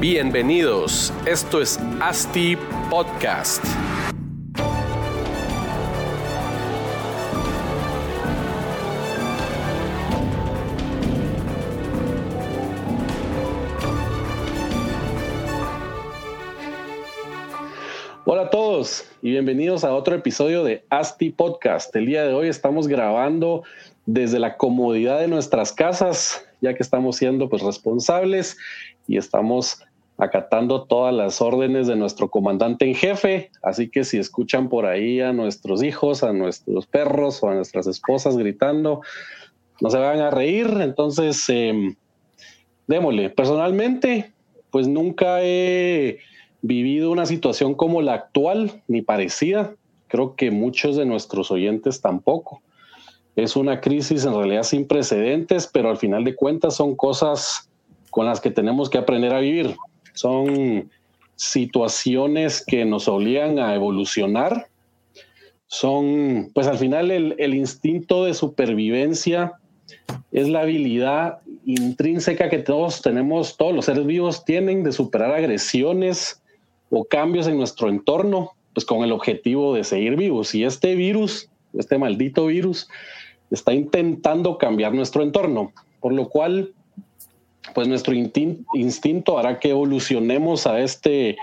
Bienvenidos, esto es ASTI Podcast. Hola a todos y bienvenidos a otro episodio de ASTI Podcast. El día de hoy estamos grabando desde la comodidad de nuestras casas, ya que estamos siendo pues responsables y estamos acatando todas las órdenes de nuestro comandante en jefe. Así que si escuchan por ahí a nuestros hijos, a nuestros perros o a nuestras esposas gritando, no se van a reír. Entonces, eh, démosle. Personalmente, pues nunca he vivido una situación como la actual, ni parecida. Creo que muchos de nuestros oyentes tampoco. Es una crisis en realidad sin precedentes, pero al final de cuentas son cosas con las que tenemos que aprender a vivir. Son situaciones que nos obligan a evolucionar. Son, pues al final el, el instinto de supervivencia es la habilidad intrínseca que todos tenemos, todos los seres vivos tienen de superar agresiones o cambios en nuestro entorno, pues con el objetivo de seguir vivos. Y este virus, este maldito virus, está intentando cambiar nuestro entorno, por lo cual pues nuestro instinto hará que evolucionemos a este,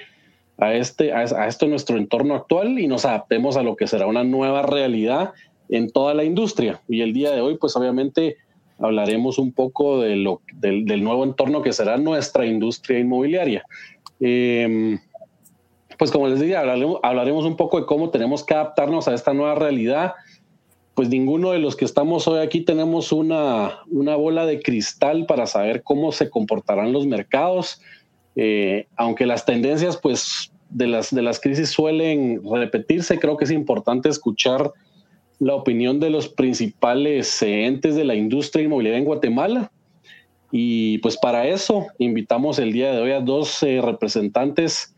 a este, a esto nuestro entorno actual y nos adaptemos a lo que será una nueva realidad en toda la industria. Y el día de hoy, pues obviamente hablaremos un poco de lo, del, nuevo entorno que será nuestra industria inmobiliaria. Em, pues como les hablaremos, hablaremos un poco de cómo tenemos que adaptarnos a esta nueva realidad pues ninguno de los que estamos hoy aquí tenemos una, una bola de cristal para saber cómo se comportarán los mercados, eh, aunque las tendencias pues de las, de las crisis suelen repetirse, creo que es importante escuchar la opinión de los principales entes de la industria inmobiliaria en Guatemala. Y pues para eso invitamos el día de hoy a dos eh, representantes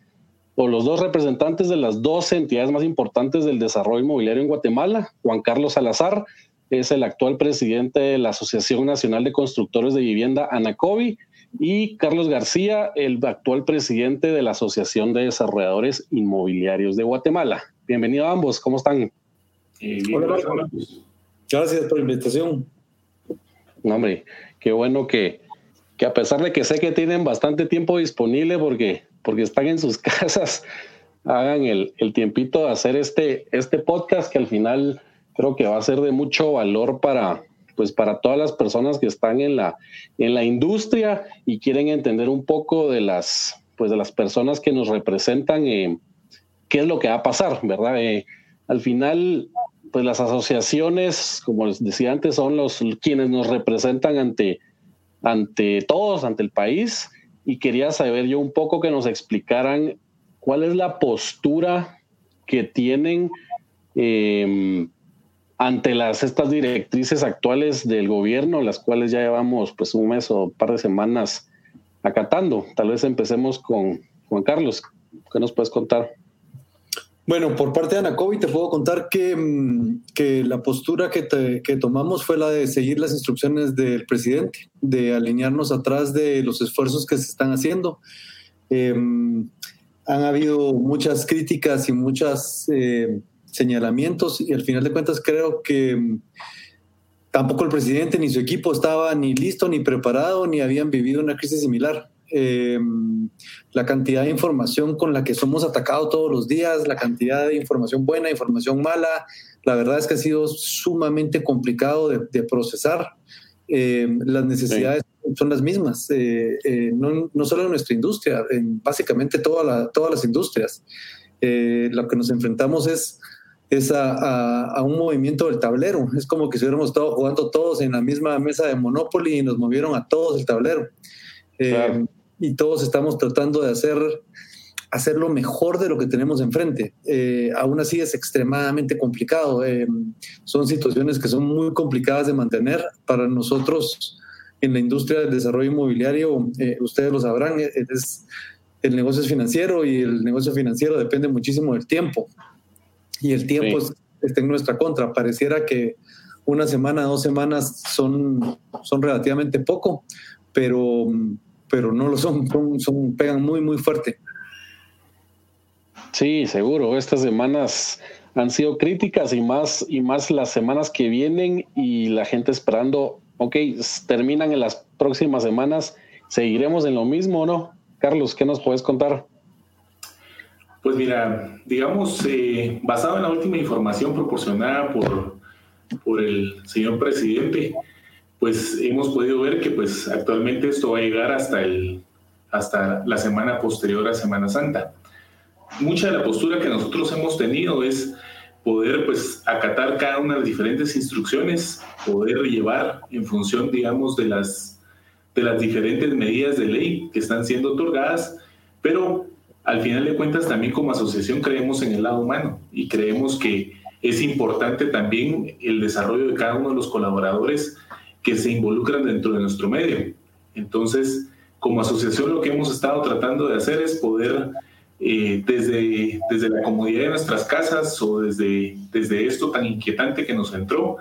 o los dos representantes de las dos entidades más importantes del desarrollo inmobiliario en Guatemala. Juan Carlos Salazar es el actual presidente de la Asociación Nacional de Constructores de Vivienda, ANACOVI, y Carlos García, el actual presidente de la Asociación de Desarrolladores Inmobiliarios de Guatemala. Bienvenido a ambos, ¿cómo están? Eh, Hola, Gracias por la invitación. No, hombre, qué bueno que, que a pesar de que sé que tienen bastante tiempo disponible, porque porque están en sus casas, hagan el, el, tiempito de hacer este, este podcast que al final creo que va a ser de mucho valor para, pues para todas las personas que están en la, en la industria y quieren entender un poco de las, pues de las personas que nos representan, eh, qué es lo que va a pasar, ¿verdad? Eh, al final, pues las asociaciones, como les decía antes, son los quienes nos representan ante, ante todos, ante el país y quería saber yo un poco que nos explicaran cuál es la postura que tienen em, ante las estas directrices actuales del gobierno, las cuales ya llevamos pues un mes o un par de semanas acatando. Tal vez empecemos con Juan Carlos. ¿Qué nos puedes contar? Bueno, por parte de Anacovi te puedo contar que, mm, que la postura que, que, tomamos fue la de seguir las instrucciones del presidente, de alinearnos atrás de los esfuerzos que se están haciendo. Em, han habido muchas críticas y muchos eh, señalamientos y al final de cuentas creo que mm, tampoco el presidente ni su equipo estaba ni listo ni preparado ni habían vivido una crisis similar. Em, la cantidad de información con la que somos atacados todos los días, la cantidad de información buena, información mala, la verdad es que ha sido sumamente complicado de, procesar. Em, las necesidades son las mismas, eh, eh, no, no, solo en nuestra industria, en básicamente toda todas las industrias. Eh, lo que nos enfrentamos es, es a, a, un movimiento del tablero. Es como que si hubiéramos estado jugando todos en la misma mesa de Monopoly y nos movieron a todos el tablero. Em, y todos estamos tratando de hacer, hacer lo mejor de lo que tenemos enfrente. Eh, aún así es extremadamente complicado. Eh, son situaciones que son muy complicadas de mantener para nosotros en la industria del desarrollo inmobiliario. Eh, ustedes lo sabrán, es, el negocio es financiero y el negocio financiero depende muchísimo del tiempo. Y el tiempo está en nuestra contra. Pareciera que una semana, dos semanas son, son relativamente poco, pero pero no lo son, son, pegan muy, muy fuerte. Sí, seguro. Estas semanas han sido críticas y más, y más las semanas que vienen y la gente esperando, ok, terminan en las próximas semanas, ¿seguiremos en lo mismo o no? Carlos, ¿qué nos puedes contar? Pues mira, digamos, eh, basado en la última información proporcionada por, por el señor presidente, pues hemos podido ver que pues actualmente esto va a llegar hasta, el, hasta la semana posterior a Semana Santa. Mucha de la postura que nosotros hemos tenido es poder pues acatar cada una de las diferentes instrucciones, poder llevar en función, digamos, de las, de las diferentes medidas de ley que están siendo otorgadas, pero al final de cuentas también como asociación creemos en el lado humano y creemos que es importante también el desarrollo de cada uno de los colaboradores que se involucran dentro de nuestro medio. Entonces, como asociación lo que hemos estado tratando de hacer es poder eh, desde, desde la comodidad de nuestras casas o desde, desde esto tan inquietante que nos entró,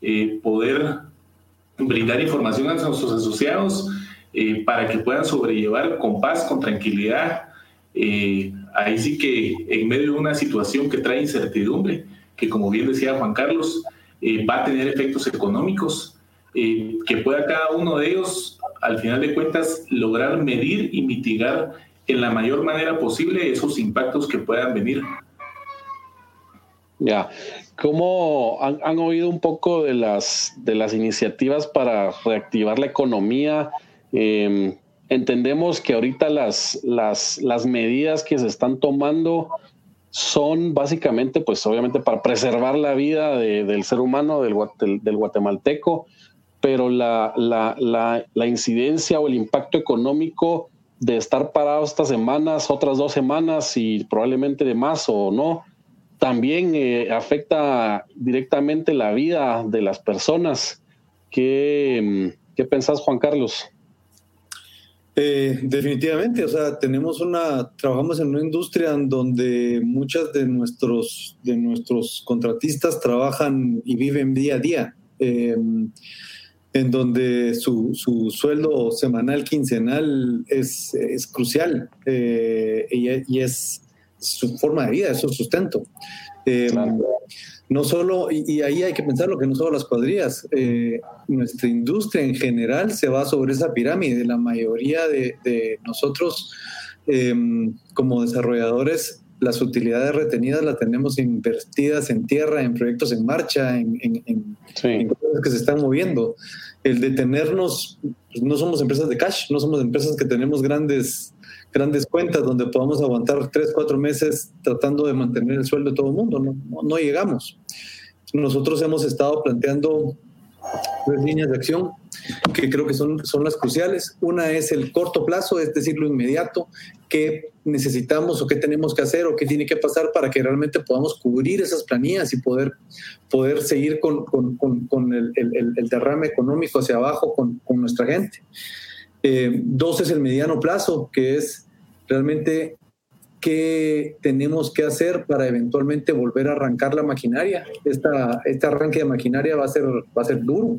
eh, poder brindar información a nuestros asociados eh, para que puedan sobrellevar con paz, con tranquilidad. ahí sí que en medio de una situación que trae incertidumbre, que como bien decía Juan Carlos, va a tener efectos económicos, que pueda cada uno de ellos, al final de cuentas, lograr medir y mitigar en la mayor manera posible esos impactos que puedan venir. Ya, ¿cómo han, oído un poco de las, de las iniciativas para reactivar la economía? Em, entendemos que ahorita las, las, las medidas que se están tomando son básicamente, pues obviamente para preservar la vida del ser humano, del, del, guatemalteco, pero la, la, la, incidencia o el impacto económico de estar parado estas semanas, otras dos semanas y probablemente de más o no, también eh, afecta directamente la vida de las personas. ¿Qué, qué pensás, Juan Carlos? Eh, definitivamente, o sea, tenemos una, trabajamos en una industria en donde muchas de nuestros, de nuestros contratistas trabajan y viven día a día. Eh, en donde su, su, sueldo semanal, quincenal es, es crucial eh, y, es su forma de vida, es su sustento. Eh, no solo, y, ahí hay que pensarlo, que no solo las cuadrillas, eh, nuestra industria en general se va sobre esa pirámide. La mayoría de, de nosotros como desarrolladores las utilidades retenidas las tenemos invertidas en tierra, en proyectos en marcha, en, cosas que se están moviendo. El detenernos, pues, no somos empresas de cash, no somos empresas que tenemos grandes, grandes cuentas donde podamos aguantar tres, cuatro meses tratando de mantener el sueldo de todo el mundo. No, no llegamos. Nosotros hemos estado planteando tres líneas de acción que creo que son, son las cruciales. Una es el corto plazo, es decir, lo inmediato, qué necesitamos o qué tenemos que hacer o qué tiene que pasar para que realmente podamos cubrir esas planillas y poder, poder seguir con, con, con, el, el, el, derrame económico hacia abajo con, nuestra gente. Eh, dos es el mediano plazo, que es realmente qué tenemos que hacer para eventualmente volver a arrancar la maquinaria. Esta, este arranque de maquinaria va a ser, va a ser duro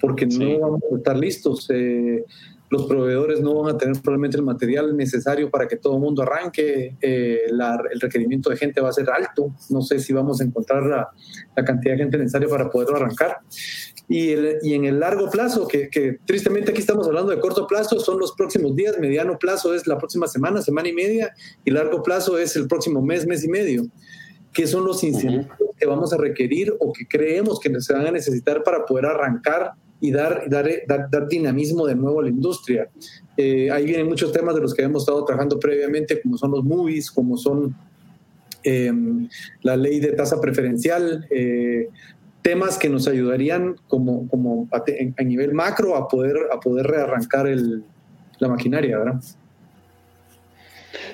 porque no vamos a estar listos. Eh, los proveedores no van a tener probablemente el material necesario para que todo el mundo arranque, eh, el requerimiento de gente va a ser alto, no sé si vamos a encontrar la, cantidad de gente necesaria para poderlo arrancar. Y, y en el largo plazo, que, que, tristemente aquí estamos hablando de corto plazo, son los próximos días, mediano plazo es la próxima semana, semana y media, y largo plazo es el próximo mes, mes y medio. ¿Qué son los incentivos que vamos a requerir o que creemos que se van a necesitar para poder arrancar y dar, dar, dar, dinamismo de nuevo a la industria. Eh, ahí vienen muchos temas de los que hemos estado trabajando previamente, como son los movies, como son em, la ley de tasa preferencial, eh, temas que nos ayudarían como, como a, nivel macro a poder, a poder rearrancar el, la maquinaria, ¿verdad?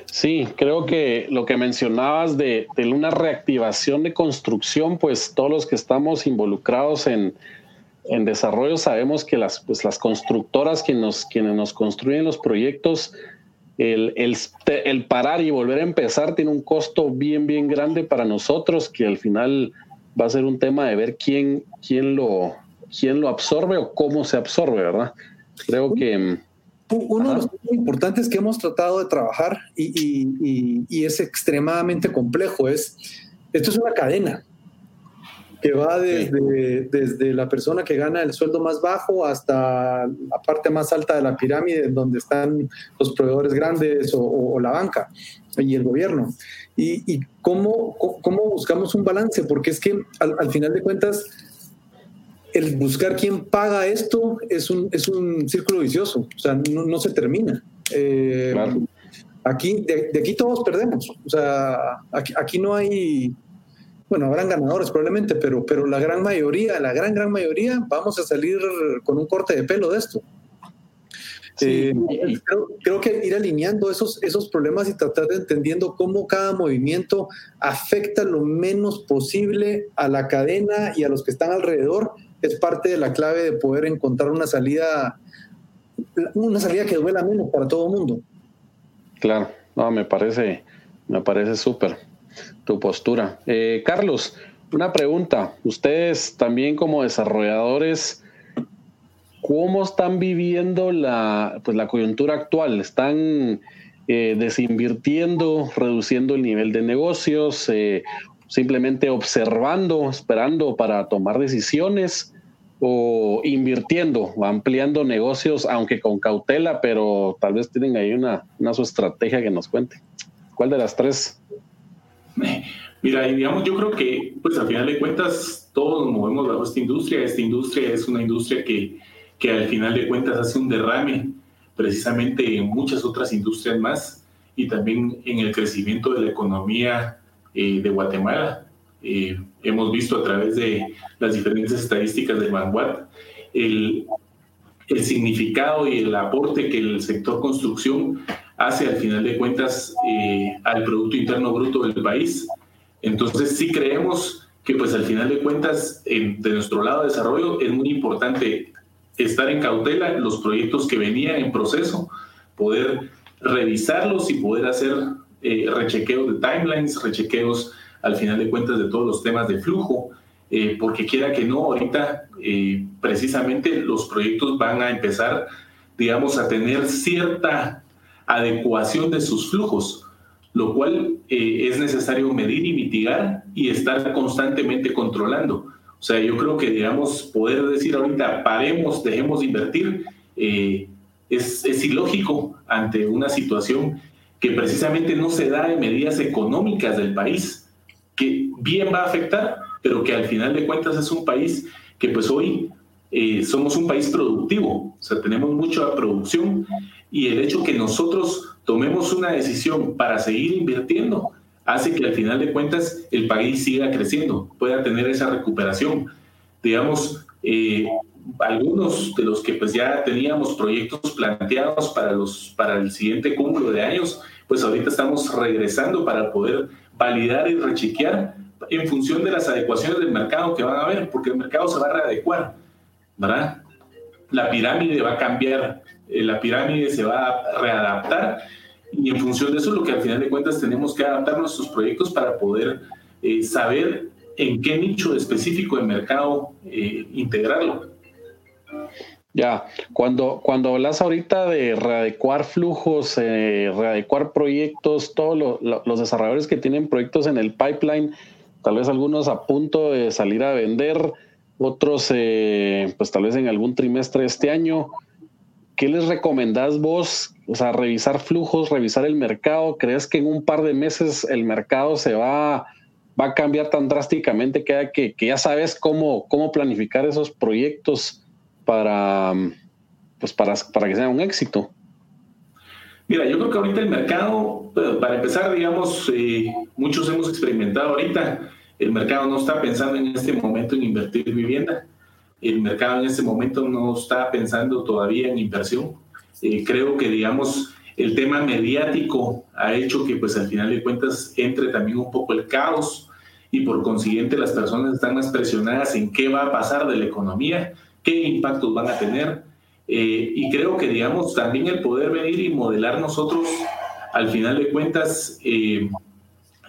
Sí, creo que lo que mencionabas de, de, una reactivación de construcción, pues todos los que estamos involucrados en, en desarrollo sabemos que las, pues, las constructoras quienes nos, quienes nos construyen los proyectos, el, el, parar y volver a empezar tiene un costo bien, bien grande para nosotros, que al final va a ser un tema de ver quién, quién, lo, quién lo absorbe o cómo se absorbe, ¿verdad? Creo que Uno de los puntos importantes que hemos tratado de trabajar y, es extremadamente complejo es, esto es una cadena que va desde, desde la persona que gana el sueldo más bajo hasta la parte más alta de la pirámide, donde están los proveedores grandes o, la banca y el gobierno. Y, cómo, cómo, buscamos un balance, porque es que al final de cuentas el buscar quién paga esto es un, es un círculo vicioso, o sea, no, se termina. Eh, aquí, de, aquí todos perdemos, o sea, aquí, no hay, bueno, habrán ganadores probablemente, pero, pero la gran mayoría, la gran, gran mayoría, vamos a salir con un corte de pelo de esto. Eh, creo, creo, que ir alineando esos, esos problemas y tratar de entendiendo cómo cada movimiento afecta lo menos posible a la cadena y a los que están alrededor es parte de la clave de poder encontrar una salida, una salida que duela menos para todo el mundo. Claro, no, me parece, me parece súper tu postura. Eh, Carlos, una pregunta. Ustedes también como desarrolladores, ¿cómo están viviendo la, pues, la coyuntura actual? ¿Están eh, desinvirtiendo, reduciendo el nivel de negocios, eh, simplemente observando, esperando para tomar decisiones o invirtiendo, ampliando negocios, aunque con cautela, pero tal vez tienen ahí una, una su estrategia que nos cuente. ¿Cuál de las tres? Mira, digamos, yo creo que, pues al final de cuentas, todos nos movemos bajo esta industria. Esta industria es una industria que, que al final de cuentas hace un derrame precisamente en muchas otras industrias más y también en el crecimiento de la economía eh, de Guatemala. Eh, hemos visto a través de las diferentes estadísticas de Vanguard el, el significado y el aporte que el sector construcción hace al final de cuentas eh, al Producto Interno Bruto del país. Entonces sí creemos que pues al final de cuentas de nuestro lado de desarrollo es muy importante estar en cautela los proyectos que venían en proceso, poder revisarlos y poder hacer eh, rechequeos de timelines, rechequeos al final de cuentas de todos los temas de flujo, eh, porque quiera que no, ahorita eh, precisamente los proyectos van a empezar, digamos, a tener cierta adecuación de sus flujos, lo cual es necesario medir y mitigar y estar constantemente controlando. O sea, yo creo que, digamos, poder decir ahorita, paremos, dejemos de invertir, es, es ilógico ante una situación que precisamente no se da en medidas económicas del país, que bien va a afectar, pero que al final de cuentas es un país que pues hoy eh, somos un país productivo, o sea, tenemos mucha producción y el hecho que nosotros tomemos una decisión para seguir invirtiendo hace que al final de cuentas el país siga creciendo, pueda tener esa recuperación. Digamos, eh, algunos de los que pues ya teníamos proyectos planteados para, los, para el siguiente cúmulo de años, pues ahorita estamos regresando para poder validar y rechequear en función de las adecuaciones del mercado que van a haber, porque el mercado se va a readecuar, ¿verdad? La pirámide va a cambiar, la pirámide se va a readaptar y en función de eso lo que al final de cuentas tenemos que adaptar nuestros proyectos para poder eh, saber en qué nicho específico de mercado eh, integrarlo. Ya, cuando, cuando hablas ahorita de readecuar flujos, eh, readecuar proyectos, todos los desarrolladores que tienen proyectos en el pipeline, tal vez algunos a punto de salir a vender, otros eh, pues tal vez en algún trimestre este año, ¿qué les recomendás vos? O sea, revisar flujos, revisar el mercado. ¿Crees que en un par de meses el mercado se va, va a cambiar tan drásticamente que, ya sabes cómo, cómo planificar esos proyectos? para, pues para, para que sea un éxito? Mira, yo creo que ahorita el mercado, para empezar, digamos, eh, muchos hemos experimentado ahorita, el mercado no está pensando en este momento en invertir vivienda, el mercado en este momento no está pensando todavía en inversión. Eh, creo que, digamos, el tema mediático ha hecho que, pues, al final de cuentas, entre también un poco el caos y por consiguiente las personas están más presionadas en qué va a pasar de la economía qué impactos van a tener. Eh, y creo que, digamos, también el poder venir y modelar nosotros, al final de cuentas, eh,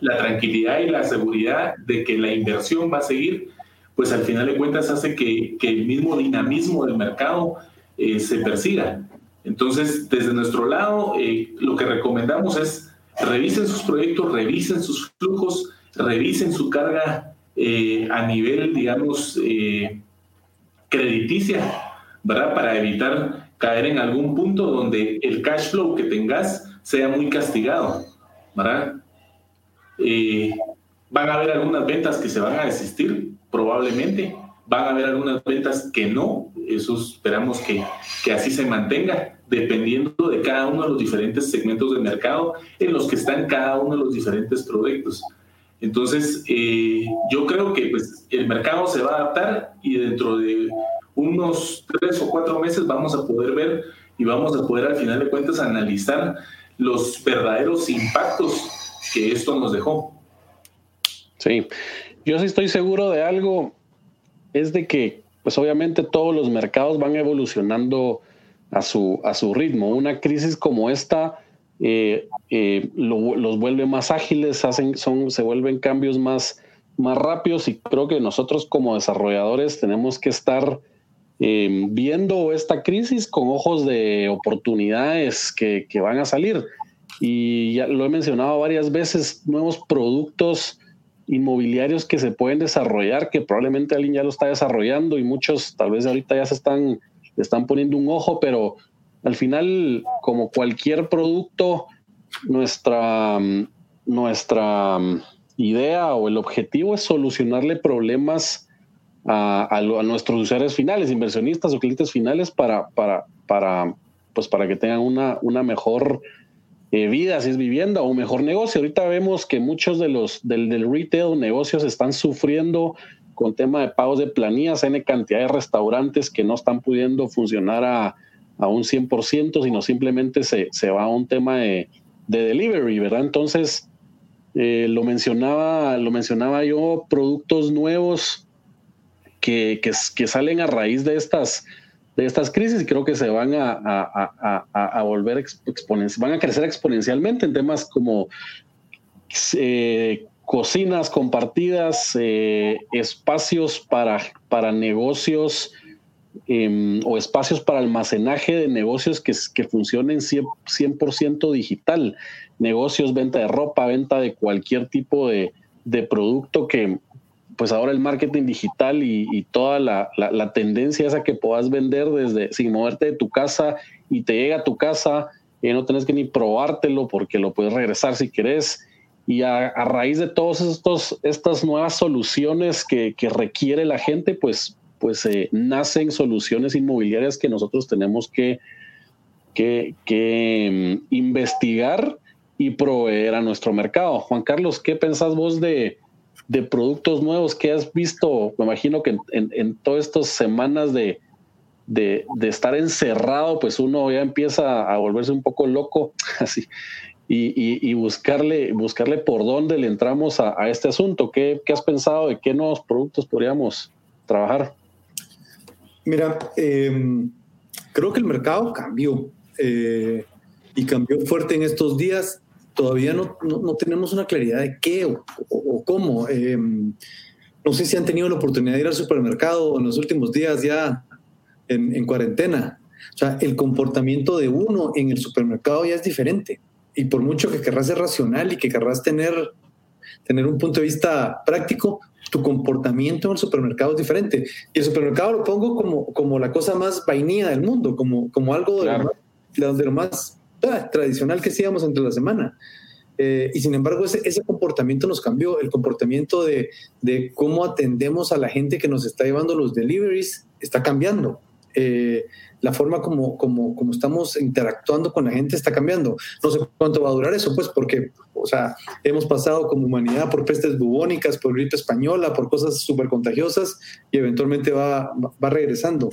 la tranquilidad y la seguridad de que la inversión va a seguir, pues al final de cuentas hace que, el mismo dinamismo del mercado eh, se persiga. Entonces, desde nuestro lado, eh, lo que recomendamos es revisen sus proyectos, revisen sus flujos, revisen su carga eh, a nivel, digamos, crediticia, ¿verdad? Para evitar caer en algún punto donde el cash flow que tengas sea muy castigado, ¿verdad? van a haber algunas ventas que se van a desistir, probablemente, van a haber algunas ventas que no, eso esperamos que, que así se mantenga, dependiendo de cada uno de los diferentes segmentos de mercado en los que están cada uno de los diferentes productos. Entonces, eh, yo creo que pues, el mercado se va a adaptar y dentro de unos tres o cuatro meses vamos a poder ver y vamos a poder al final de cuentas analizar los verdaderos impactos que esto nos dejó. Sí, yo sí estoy seguro de algo, es de que pues obviamente todos los mercados van evolucionando a su, a su ritmo. Una crisis como esta eh, eh, los vuelve más ágiles, hacen, son, se vuelven cambios más, más rápidos y creo que nosotros como desarrolladores tenemos que estar eh, viendo esta crisis con ojos de oportunidades que, que, van a salir. Y ya lo he mencionado varias veces, nuevos productos inmobiliarios que se pueden desarrollar, que probablemente alguien ya lo está desarrollando y muchos tal vez ahorita ya se están, están poniendo un ojo, pero al final, como cualquier producto, nuestra, nuestra idea o el objetivo es solucionarle problemas a, nuestros usuarios finales, inversionistas o clientes finales para, para, para, pues para que tengan una, una mejor eh, vida, si es vivienda o mejor negocio. Ahorita vemos que muchos de los del, retail negocios están sufriendo con tema de pagos de planillas, N cantidad de restaurantes que no están pudiendo funcionar a, a un 100%, sino simplemente se, se va a un tema de, de delivery, ¿verdad? Entonces, eh, lo, mencionaba, lo mencionaba yo, productos nuevos que, que, salen a raíz de estas, de estas crisis y creo que se van a, a, a, a volver exponenciales, van a crecer exponencialmente en temas como eh, cocinas compartidas, eh, espacios para, para negocios Em, o espacios para almacenaje de negocios que, que funcionen 100%, digital, negocios, venta de ropa, venta de cualquier tipo de, producto que pues ahora el marketing digital y, toda la, tendencia esa que puedas vender desde sin moverte de tu casa y te llega a tu casa y no tenés que ni probártelo porque lo puedes regresar si querés. Y a, raíz de todas estas nuevas soluciones que, que requiere la gente, pues pues eh, nacen soluciones inmobiliarias que nosotros tenemos que, que, mm, investigar y proveer a nuestro mercado. Juan Carlos, ¿qué pensás vos de, productos nuevos que has visto? Me imagino que en, todas estas semanas de, de, estar encerrado, pues uno ya empieza a volverse un poco loco, así, y, buscarle, buscarle por dónde le entramos a, este asunto. ¿Qué, ¿Qué, has pensado de qué nuevos productos podríamos trabajar? Mira, em, creo que el mercado cambió eh, y cambió fuerte en estos días. Todavía no, no, tenemos una claridad de qué o, cómo. Em, no sé si han tenido la oportunidad de ir al supermercado en los últimos días ya en, en cuarentena. O sea, el comportamiento de uno en el supermercado ya es diferente. Y por mucho que querrás ser racional y que querrás tener, tener un punto de vista práctico, tu comportamiento en el supermercado es diferente. Y el supermercado lo pongo como, como la cosa más vainilla del mundo, como, como algo de, lo más, tradicional que hacíamos entre la semana. Eh, y sin embargo, ese, comportamiento nos cambió. El comportamiento de, cómo atendemos a la gente que nos está llevando los deliveries está cambiando. Eh, la forma como estamos interactuando con la gente está cambiando. No sé cuánto va a durar eso, pues, porque, o sea, hemos pasado como humanidad por pestes bubónicas, por gripe española, por cosas súper contagiosas y eventualmente va, va regresando.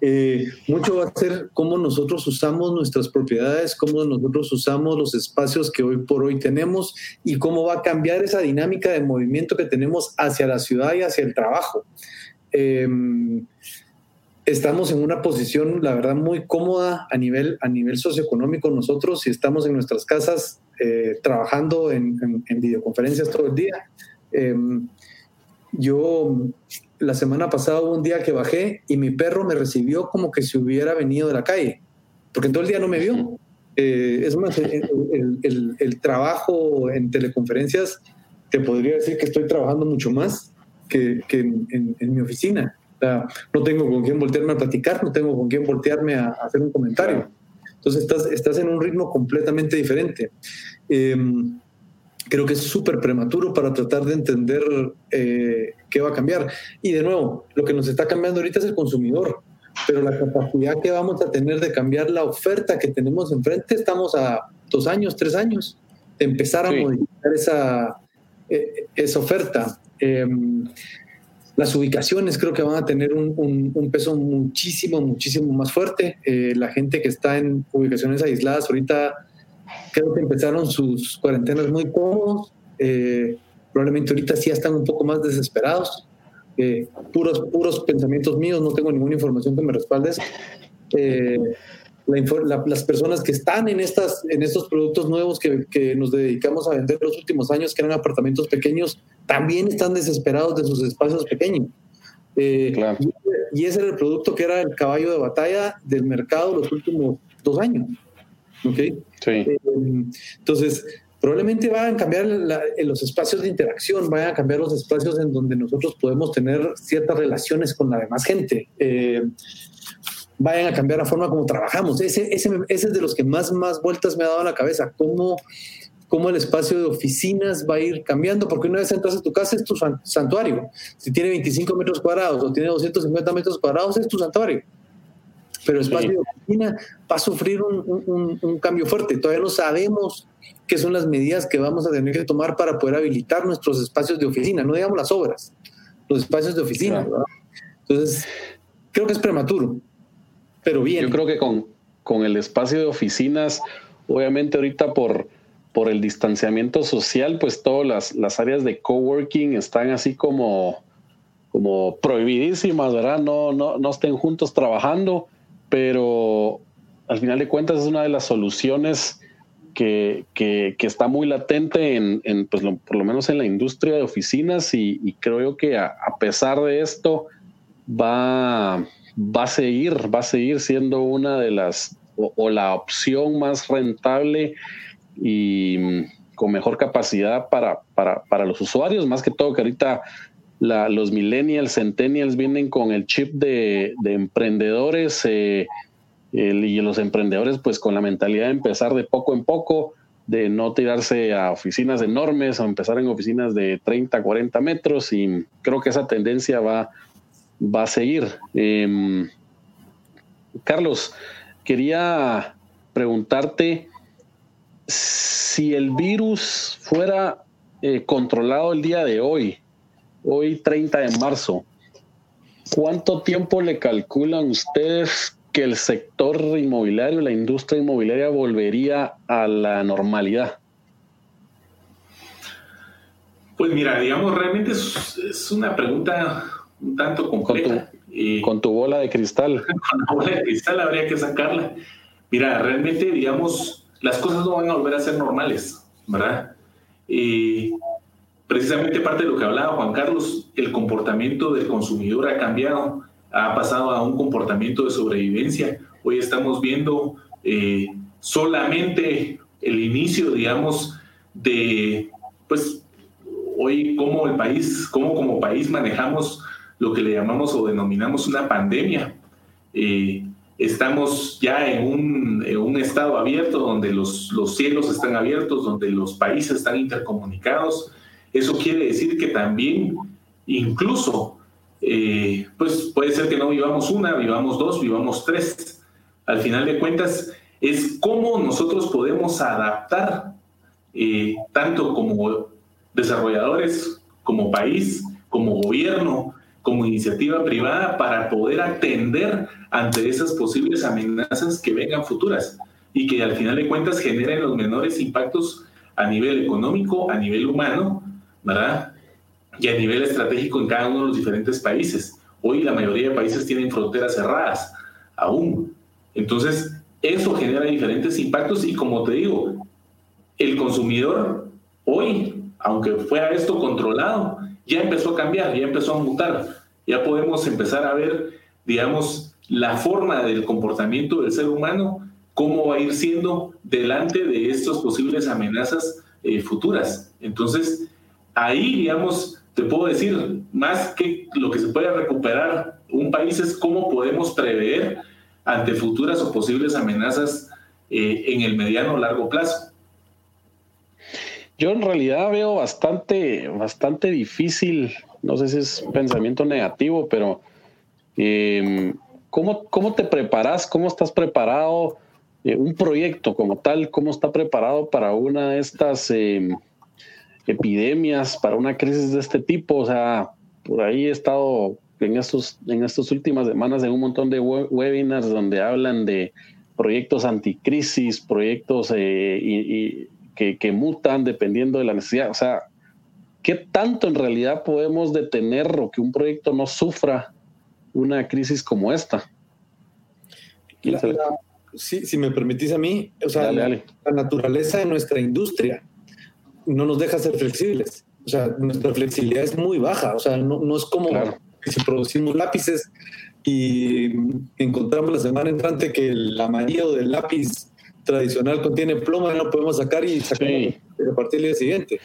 Eh, mucho va a ser cómo nosotros usamos nuestras propiedades, cómo nosotros usamos los espacios que hoy por hoy tenemos y cómo va a cambiar esa dinámica de movimiento que tenemos hacia la ciudad y hacia el trabajo. Eh, estamos en una posición, la verdad, muy cómoda a nivel, a nivel socioeconómico nosotros y estamos en nuestras casas eh, trabajando en, videoconferencias todo el día. Em, yo la semana pasada hubo un día que bajé y mi perro me recibió como que si hubiera venido de la calle. porque en todo el día no me vio. Eh, es más, el, trabajo en teleconferencias, te podría decir que estoy trabajando mucho más que, en, mi oficina. no tengo con quién voltearme a platicar, no tengo con quién voltearme a, hacer un comentario. Entonces estás, estás en un ritmo completamente diferente. Em, creo que es súper prematuro para tratar de entender eh, qué va a cambiar. Y de nuevo, lo que nos está cambiando ahorita es el consumidor, pero la capacidad que vamos a tener de cambiar la oferta que tenemos enfrente, estamos a dos años, tres años, de empezar a modificar esa, eh, esa oferta. Em, las ubicaciones creo que van a tener un, un, peso muchísimo, muchísimo más fuerte. Eh, la gente que está en ubicaciones aisladas ahorita creo que empezaron sus cuarentenas muy cómodos. Eh, probablemente ahorita sí están un poco más desesperados. Eh, puros, puros pensamientos míos, no tengo ninguna información que me respalde eh, las personas que están en, estas, en estos productos nuevos que, que, nos dedicamos a vender los últimos años, que eran apartamentos pequeños, también están desesperados de sus espacios pequeños. y, y ese era el producto que era el caballo de batalla del mercado los últimos dos años. ¿ok? Sí. Eh, entonces, probablemente van a cambiar los espacios de interacción, vayan a cambiar los espacios en donde nosotros podemos tener ciertas relaciones con la demás gente. Eh, vayan a cambiar la forma como trabajamos. Ese, es de los que más, más vueltas me ha dado a la cabeza. ¿Cómo, cómo el espacio de oficinas va a ir cambiando, porque una vez entras a tu casa es tu santuario. Si tiene 25 metros cuadrados o tiene 250 metros cuadrados, es tu santuario pero el espacio de oficina va a sufrir un, cambio fuerte. Todavía no sabemos qué son las medidas que vamos a tener que tomar para poder habilitar nuestros espacios de oficina, no digamos las obras, los espacios de oficina. Entonces, creo que es prematuro, pero bien. Yo creo que con, con el espacio de oficinas, obviamente ahorita por, por el distanciamiento social, pues todas las, las áreas de coworking están así como, como prohibidísimas, ¿verdad? No, no, no estén juntos trabajando pero al final de cuentas es una de las soluciones que, está muy latente en, pues por lo menos en la industria de oficinas y, creo que a, pesar de esto va, va a seguir, va a seguir siendo una de las o, la opción más rentable y con mejor capacidad para, para, los usuarios, más que todo que ahorita los millennials, centennials vienen con el chip de, emprendedores eh, y los emprendedores pues con la mentalidad de empezar de poco en poco, de no tirarse a oficinas enormes o empezar en oficinas de 30, 40 metros y creo que esa tendencia va, va a seguir. Em, Carlos, quería preguntarte si el virus fuera eh, controlado el día de hoy, hoy 30 de marzo, ¿cuánto tiempo le calculan ustedes que el sector inmobiliario, la industria inmobiliaria volvería a la normalidad? Pues mira, digamos, realmente es, una pregunta un tanto compleja. Con tu, bola de cristal. con la bola de cristal habría que sacarla. Mira, realmente, digamos, las cosas no van a volver a ser normales, ¿verdad? Y precisamente parte de lo que hablaba Juan Carlos, el comportamiento del consumidor ha cambiado, ha pasado a un comportamiento de sobrevivencia. Hoy estamos viendo eh, solamente el inicio, digamos, de, pues, hoy cómo el país, cómo como país manejamos lo que le llamamos o denominamos una pandemia. Eh, estamos ya en un, estado abierto donde los cielos están abiertos, donde los países están intercomunicados, eso quiere decir que también, incluso, eh, pues puede ser que no vivamos una, vivamos dos, vivamos tres. Al final de cuentas, es cómo nosotros podemos adaptar, eh, tanto como desarrolladores, como país, como gobierno, como iniciativa privada, para poder atender ante esas posibles amenazas que vengan futuras y que al final de cuentas generen los menores impactos a nivel económico, a nivel humano ¿verdad? Y a nivel estratégico en cada uno de los diferentes países. Hoy la mayoría de países tienen fronteras cerradas, aún. Entonces, eso genera diferentes impactos y como te digo, el consumidor hoy, aunque fuera esto controlado, ya empezó a cambiar, ya empezó a mutar. Ya podemos empezar a ver, digamos, la forma del comportamiento del ser humano cómo va a ir siendo delante de estas posibles amenazas eh, futuras. Entonces, ahí, digamos, te puedo decir, más que lo que se puede recuperar un país es cómo podemos prever ante futuras o posibles amenazas eh, en el mediano o largo plazo. Yo en realidad veo bastante, bastante difícil, no sé si es pensamiento negativo, pero em, ¿cómo, ¿cómo, te preparas? ¿Cómo estás preparado? Eh, un proyecto como tal, ¿cómo está preparado para una de estas em, epidemias, para una crisis de este tipo? O sea, por ahí he estado en estos, en estas últimas semanas en un montón de webinars donde hablan de proyectos anticrisis, proyectos eh, y que, mutan dependiendo de la necesidad. O sea, ¿qué tanto en realidad podemos detener o que un proyecto no sufra una crisis como esta? si me permitís a mí, o sea, la, naturaleza de nuestra industria no nos deja ser flexibles. O sea, nuestra flexibilidad es muy baja. O sea, no, es como si producimos lápices y encontramos la semana entrante que el amarillo del lápiz tradicional contiene plomo y no podemos sacar y sacar a partir del día siguiente.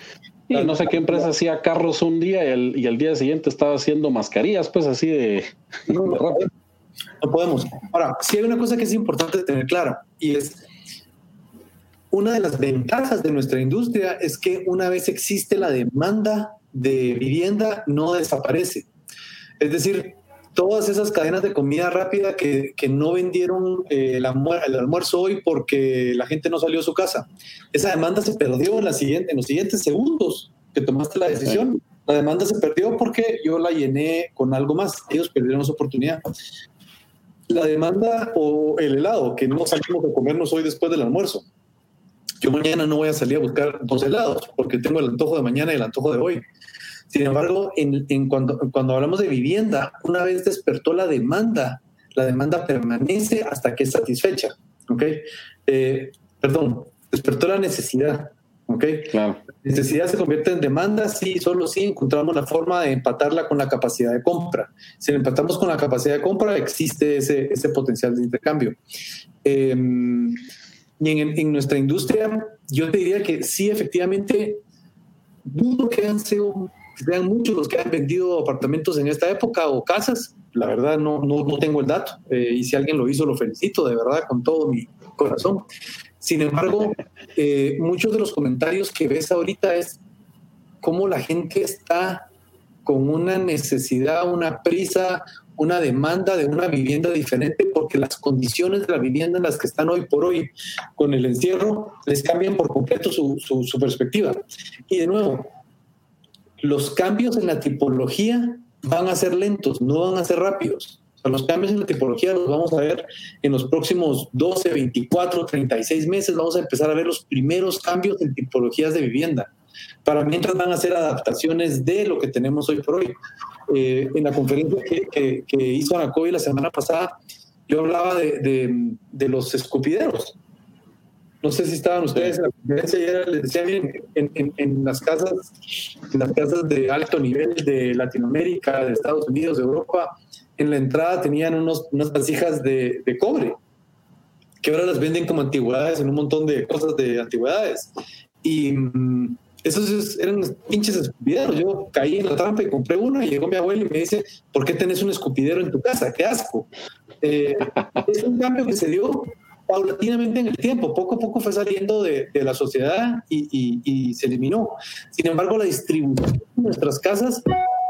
Y no sé qué empresa hacía carros un día y el, y el día siguiente estaba haciendo mascarillas, pues así de... No, no, podemos. Ahora, si hay una cosa que es importante tener clara y es una de las ventajas de nuestra industria es que una vez existe la demanda de vivienda, no desaparece. Es decir, todas esas cadenas de comida rápida que, no vendieron eh, el, almuerzo hoy porque la gente no salió a su casa. Esa demanda se perdió en, la siguiente, en los siguientes segundos que tomaste la decisión. La demanda se perdió porque yo la llené con algo más. Ellos perdieron su oportunidad. La demanda o el helado, que no salimos a comernos hoy después del almuerzo. Yo mañana no voy a salir a buscar dos helados porque tengo el antojo de mañana y el antojo de hoy. Sin embargo, en, cuando, cuando hablamos de vivienda, una vez despertó la demanda, la demanda permanece hasta que es satisfecha. ¿ok? Eh, perdón, despertó la necesidad. ¿ok? La necesidad se convierte en demanda si solo si encontramos la forma de empatarla con la capacidad de compra. Si la empatamos con la capacidad de compra, existe ese, ese potencial de intercambio. Em, y en, nuestra industria, yo te diría que sí, efectivamente, dudo que han sido sean muchos los que han vendido apartamentos en esta época o casas. La verdad no, no, no tengo el dato eh, y si alguien lo hizo lo felicito de verdad con todo mi corazón. Sin embargo, eh, muchos de los comentarios que ves ahorita es cómo la gente está con una necesidad, una prisa, una demanda de una vivienda diferente porque las condiciones de la vivienda en las que están hoy por hoy con el encierro les cambian por completo su, su, perspectiva. Y de nuevo, los cambios en la tipología van a ser lentos, no van a ser rápidos. los cambios en la tipología los vamos a ver en los próximos 12, 24, 36 meses. Vamos a empezar a ver los primeros cambios en tipologías de vivienda. Para mientras van a ser adaptaciones de lo que tenemos hoy por hoy. Eh, en la conferencia que, hizo Anacovi la semana pasada, yo hablaba de, de los escupideros. No sé si estaban ustedes en la conferencia y les decía bien, en, las casas, en las casas de alto nivel de Latinoamérica, de Estados Unidos, de Europa, en la entrada tenían unos, unas vasijas de, cobre, que ahora las venden como antigüedades en un montón de cosas de antigüedades. Y mm, esos eran pinches escupideros. Yo caí en la trampa y compré uno y llegó mi abuelo y me dice, ¿por qué tenés un escupidero en tu casa? ¡Qué asco! Eh, es un cambio que se dio paulatinamente en el tiempo, poco a poco fue saliendo de, la sociedad y, se eliminó. Sin embargo, la distribución de nuestras casas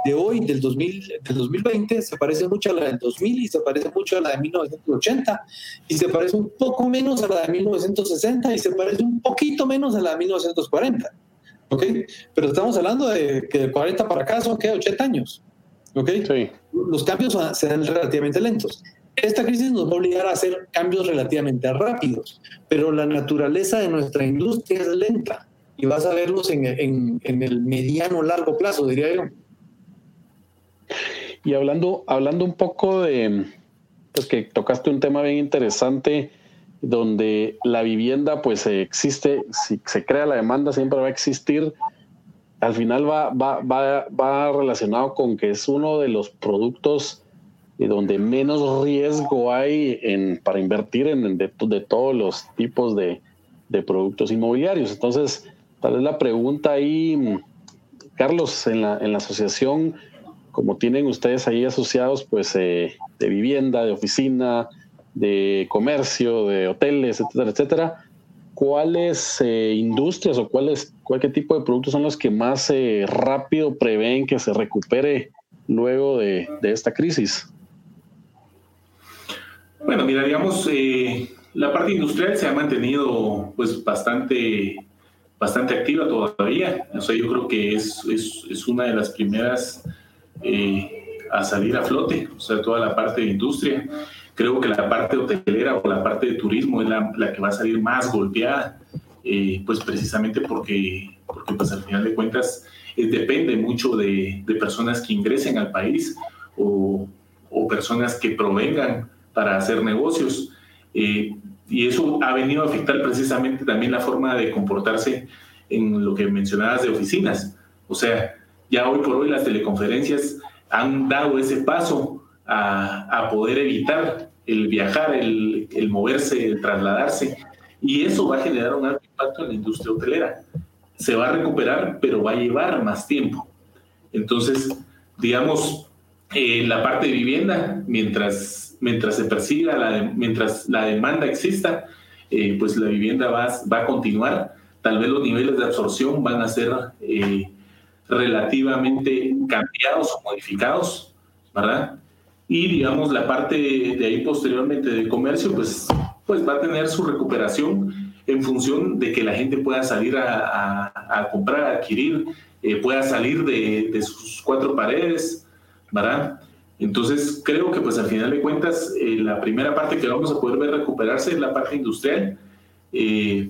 de hoy, del, 2000, del 2020, se parece mucho a la del 2000 y se parece mucho a la de 1980 y se parece un poco menos a la de 1960 y se parece un poquito menos a la de 1940. ¿Ok? Pero estamos hablando de que de 40 para acá son que 80 años. ¿Ok? Sí. Los cambios serán relativamente lentos. Esta crisis nos va a obligar a hacer cambios relativamente rápidos, pero la naturaleza de nuestra industria es lenta y vas a verlos en, el mediano largo plazo, diría yo. Y hablando, hablando un poco de, pues que tocaste un tema bien interesante, donde la vivienda pues existe, si se crea la demanda siempre va a existir, al final va, va, va, va relacionado con que es uno de los productos donde menos riesgo hay en, para invertir en de, todos los tipos de, productos inmobiliarios. Entonces, tal vez la pregunta ahí, Carlos, en la, en la asociación, como tienen ustedes ahí asociados, pues eh, de vivienda, de oficina, de comercio, de hoteles, etcétera, etcétera, ¿cuáles eh, industrias o cuáles, cualquier tipo de productos son los que más eh, rápido prevén que se recupere luego de, de esta crisis? Bueno, mira, digamos, eh, la parte industrial se ha mantenido pues bastante, bastante activa todavía. O sea, yo creo que es, es, es una de las primeras eh, a salir a flote, o sea, toda la parte de industria. Creo que la parte hotelera o la parte de turismo es la, la que va a salir más golpeada, eh, pues precisamente porque, porque pues al final de cuentas depende mucho de, de, personas que ingresen al país o, o personas que provengan para hacer negocios. Eh, y eso ha venido a afectar precisamente también la forma de comportarse en lo que mencionabas de oficinas. O sea, ya hoy por hoy las teleconferencias han dado ese paso a, a poder evitar el viajar, el, moverse, el trasladarse. Y eso va a generar un alto impacto en la industria hotelera. Se va a recuperar, pero va a llevar más tiempo. Entonces, digamos, eh, la parte de vivienda, mientras mientras se persiga, la mientras la demanda exista, eh, pues la vivienda va, va, a continuar. Tal vez los niveles de absorción van a ser eh, relativamente cambiados o modificados, ¿verdad? Y digamos, la parte de, ahí posteriormente de comercio, pues, pues va a tener su recuperación en función de que la gente pueda salir a, a, comprar, a adquirir, eh, pueda salir de, de sus cuatro paredes, ¿verdad? Entonces, creo que pues al final de cuentas, eh, la primera parte que vamos a poder ver recuperarse es la parte industrial. Eh,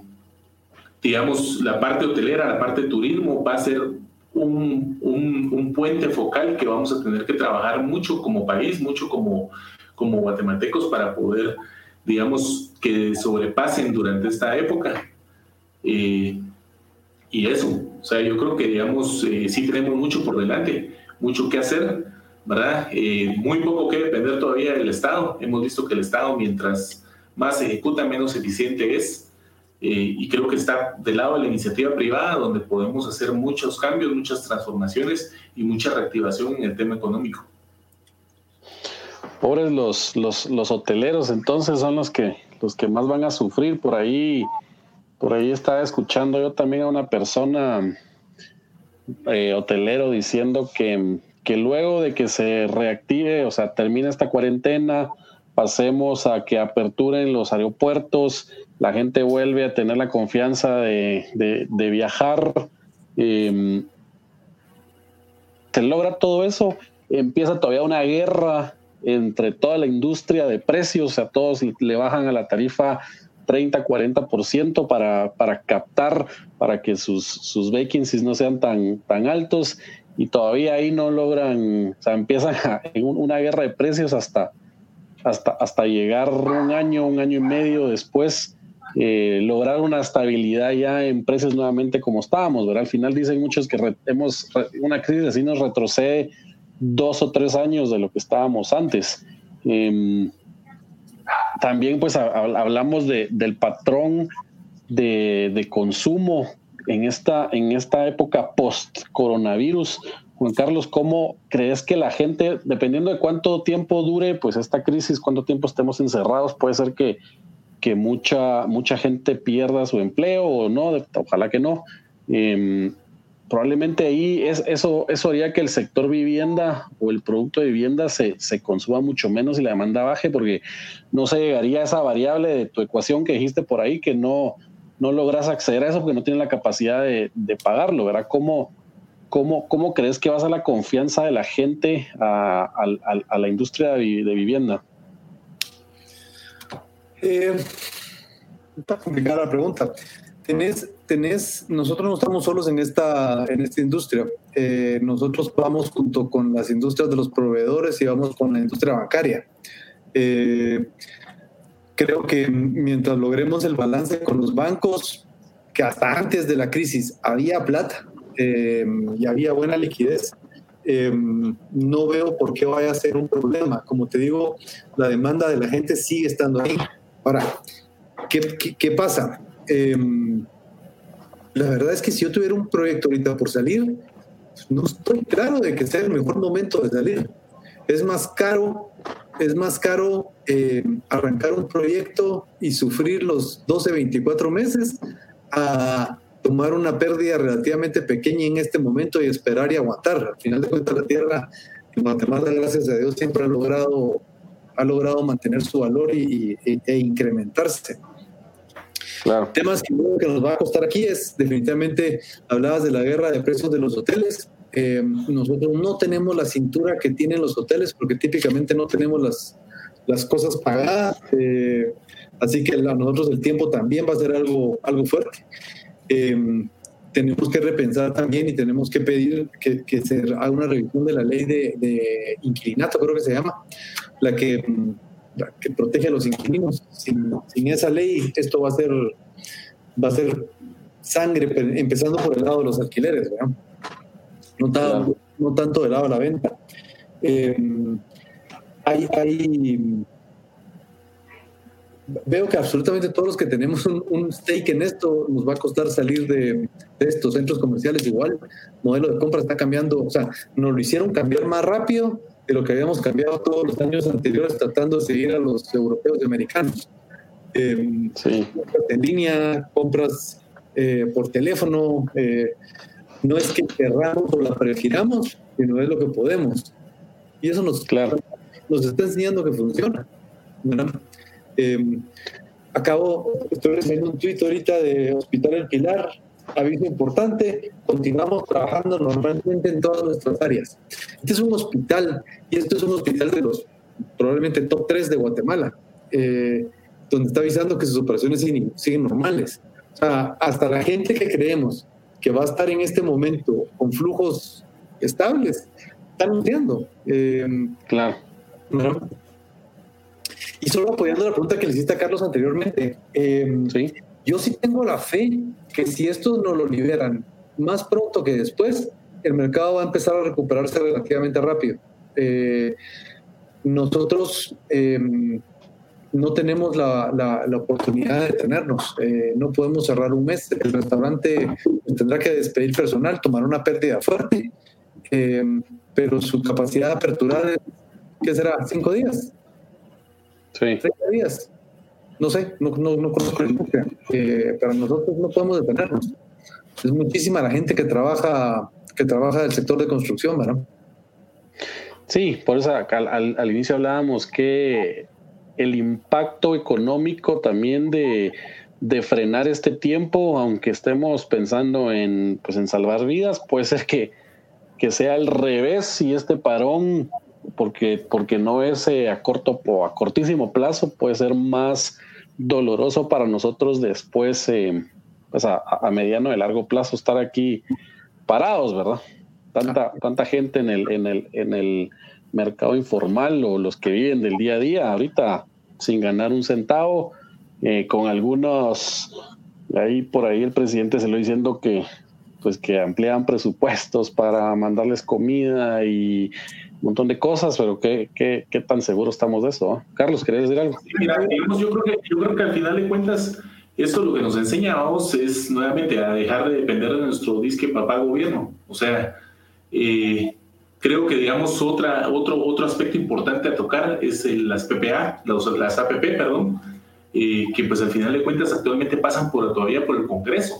digamos, la parte hotelera, la parte de turismo va a ser un, un, puente focal que vamos a tener que trabajar mucho como país, mucho como, como guatemaltecos para poder, digamos, que sobrepasen durante esta época. Eh, y eso, o sea, yo creo que, digamos, sí tenemos mucho por delante, mucho que hacer ¿verdad? Eh, muy poco que depender todavía del Estado. Hemos visto que el Estado, mientras más ejecuta, menos eficiente es. Eh, y creo que está del lado de la iniciativa privada, donde podemos hacer muchos cambios, muchas transformaciones y mucha reactivación en el tema económico. Pobres los, los, los hoteleros, entonces son los que, los que más van a sufrir. Por ahí, por ahí estaba escuchando yo también a una persona eh, hotelero diciendo que que luego de que se reactive, o sea, termine esta cuarentena, pasemos a que aperturen los aeropuertos, la gente vuelve a tener la confianza de, viajar. Em, se logra todo eso, empieza todavía una guerra entre toda la industria de precios, sea, todos le bajan a la tarifa 30, 40% para, para captar, para que sus, sus vacancies no sean tan, tan altos y todavía ahí no logran, o sea, empiezan una guerra de precios hasta, hasta, hasta llegar un año, un año y medio después, eh, lograr una estabilidad ya en precios nuevamente como estábamos, ¿verdad? Al final dicen muchos que hemos, una crisis así nos retrocede dos o tres años de lo que estábamos antes. Em, también pues hablamos de, del patrón de, de consumo en esta, en esta época post-coronavirus. Juan Carlos, ¿cómo crees que la gente, dependiendo de cuánto tiempo dure pues esta crisis, cuánto tiempo estemos encerrados, puede ser que, que mucha, mucha gente pierda su empleo o no, ojalá que no. Em, probablemente ahí es, eso, eso haría que el sector vivienda o el producto de vivienda se, se, consuma mucho menos y la demanda baje porque no se llegaría a esa variable de tu ecuación que dijiste por ahí que no, no logras acceder a eso porque no tienes la capacidad de, pagarlo, ¿verdad? ¿Cómo, cómo, cómo crees que va a la confianza de la gente a, la industria de, vivienda? Eh, está complicada la pregunta. Tenés, tenés, nosotros no estamos solos en esta, en esta industria. Eh, nosotros vamos junto con las industrias de los proveedores y vamos con la industria bancaria. Eh, creo que mientras logremos el balance con los bancos, que hasta antes de la crisis había plata eh, y había buena liquidez, no veo por qué vaya a ser un problema. Como te digo, la demanda de la gente sigue estando ahí. Ahora, ¿qué, qué, pasa? Em, la verdad es que si yo tuviera un proyecto ahorita por salir, no estoy claro de que sea el mejor momento de salir. Es más caro, es más caro eh, arrancar un proyecto y sufrir los 12, 24 meses a tomar una pérdida relativamente pequeña en este momento y esperar y aguantar. Al final de cuentas, la Tierra en Guatemala, gracias a Dios, siempre ha logrado, ha logrado mantener su valor y, e incrementarse. Claro. Temas que, que nos va a costar aquí es definitivamente, hablabas de la guerra de precios de los hoteles. Eh, nosotros no tenemos la cintura que tienen los hoteles porque típicamente no tenemos las, las cosas pagadas. Eh, así que a nosotros el tiempo también va a ser algo, algo fuerte. Eh, tenemos que repensar también y tenemos que pedir que, que se haga una revisión de la ley de, de, inquilinato, creo que se llama, la que, que protege a los inquilinos. Sin, sin, esa ley, esto va a ser, va a ser sangre, empezando por el lado de los alquileres, ¿verdad? No, no tanto del lado de la venta. Eh, hay, hay veo que absolutamente todos los que tenemos un, stake en esto nos va a costar salir de, estos centros comerciales igual. El modelo de compra está cambiando, o sea, nos lo hicieron cambiar más rápido de lo que habíamos cambiado todos los años anteriores tratando de seguir a los europeos y americanos. Em, en línea, compras eh, por teléfono, eh, no es que cerramos o la prefiramos, sino es lo que podemos. Y eso nos, claro. nos está enseñando que funciona. Eh, acabo, estoy recibiendo un tuit ahorita de Hospital El Pilar, aviso importante, continuamos trabajando normalmente en todas nuestras áreas. Este es un hospital, y esto es un hospital de los probablemente top 3 de Guatemala, eh, donde está avisando que sus operaciones siguen, siguen normales. O sea, hasta la gente que creemos que va a estar en este momento con flujos estables, está anunciando. Eh, claro. Y solo apoyando la pregunta que le hiciste a Carlos anteriormente, em, yo sí tengo la fe que si estos no lo liberan más pronto que después, el mercado va a empezar a recuperarse relativamente rápido. Eh, nosotros em, no tenemos la, la, oportunidad de detenernos. Eh, no podemos cerrar un mes. El restaurante tendrá que despedir personal, tomar una pérdida fuerte, em, pero su capacidad de apertura, ¿qué será? ¿Cinco días? Sí. 30 días. No sé, no, no, no conozco industria. Eh, pero nosotros no podemos detenernos. Es muchísima la gente que trabaja, que trabaja del sector de construcción, ¿verdad? Sí, por eso al, al, inicio hablábamos que el impacto económico también de, de, frenar este tiempo, aunque estemos pensando en, pues en salvar vidas, puede ser que, que sea al revés y este parón porque, porque no es eh, a corto o a cortísimo plazo, puede ser más doloroso para nosotros después, eh, pues a, mediano y largo plazo, estar aquí parados, ¿verdad? Tanta, tanta gente en el, en, el, en el mercado informal o los que viven del día a día, ahorita sin ganar un centavo, eh, con algunos, ahí por ahí el presidente se lo diciendo que pues que amplían presupuestos para mandarles comida y montón de cosas, pero ¿qué, qué, qué tan seguros estamos de eso? Carlos, ¿querías decir algo? mira, yo, creo que, yo creo que al final de cuentas, esto lo que nos enseña es nuevamente a dejar de depender de nuestro disque papá gobierno. O sea, eh, creo que, digamos, otra, otro, otro aspecto importante a tocar es las PPA, las, APP, perdón, eh, que pues al final de cuentas actualmente pasan por, todavía por el Congreso.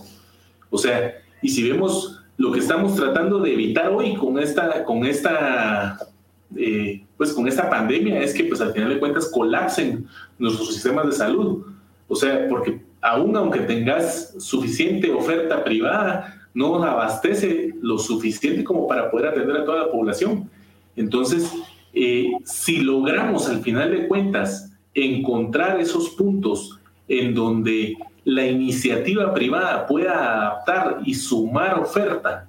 O sea, y si vemos lo que estamos tratando de evitar hoy con esta, con esta eh, pues con esta pandemia es que pues al final de cuentas colapsen nuestros sistemas de salud. O sea, porque aún aunque tengas suficiente oferta privada, no abastece lo suficiente como para poder atender a toda la población. Entonces, eh, si logramos al final de cuentas encontrar esos puntos en donde la iniciativa privada pueda adaptar y sumar oferta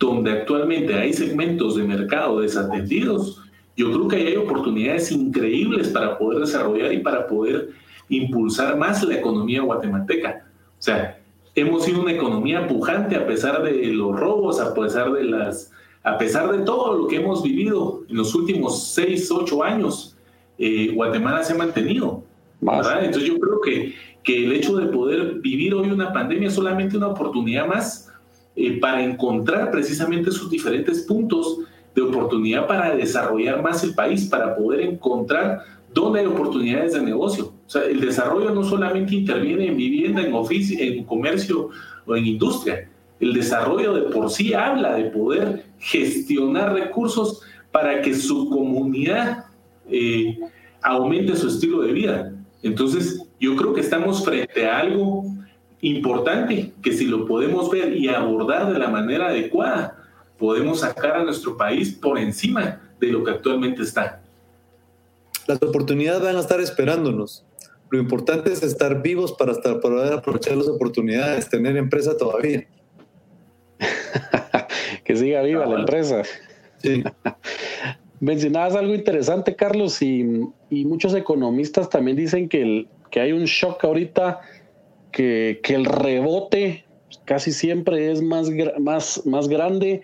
donde actualmente hay segmentos de mercado desatendidos, yo creo que hay oportunidades increíbles para poder desarrollar y para poder impulsar más la economía guatemalteca. O sea, hemos sido una economía pujante a pesar de los robos, a pesar de las a pesar de todo lo que hemos vivido en los últimos seis, ocho años, eh, Guatemala se ha mantenido. Entonces yo creo que, que el hecho de poder vivir hoy una pandemia es solamente una oportunidad más eh, para encontrar precisamente esos diferentes puntos de oportunidad para desarrollar más el país, para poder encontrar dónde hay oportunidades de negocio. O sea, el desarrollo no solamente interviene en vivienda, en oficio, en comercio o en industria. El desarrollo de por sí habla de poder gestionar recursos para que su comunidad eh, aumente su estilo de vida. Entonces, yo creo que estamos frente a algo importante que si lo podemos ver y abordar de la manera adecuada, podemos sacar a nuestro país por encima de lo que actualmente está. Las oportunidades van a estar esperándonos. Lo importante es estar vivos para estar, poder aprovechar las oportunidades, tener empresa todavía. que siga viva la empresa. Sí. Mencionabas algo interesante, Carlos, y, muchos economistas también dicen que, el, que hay un shock ahorita, que, el rebote casi siempre es más, más, más grande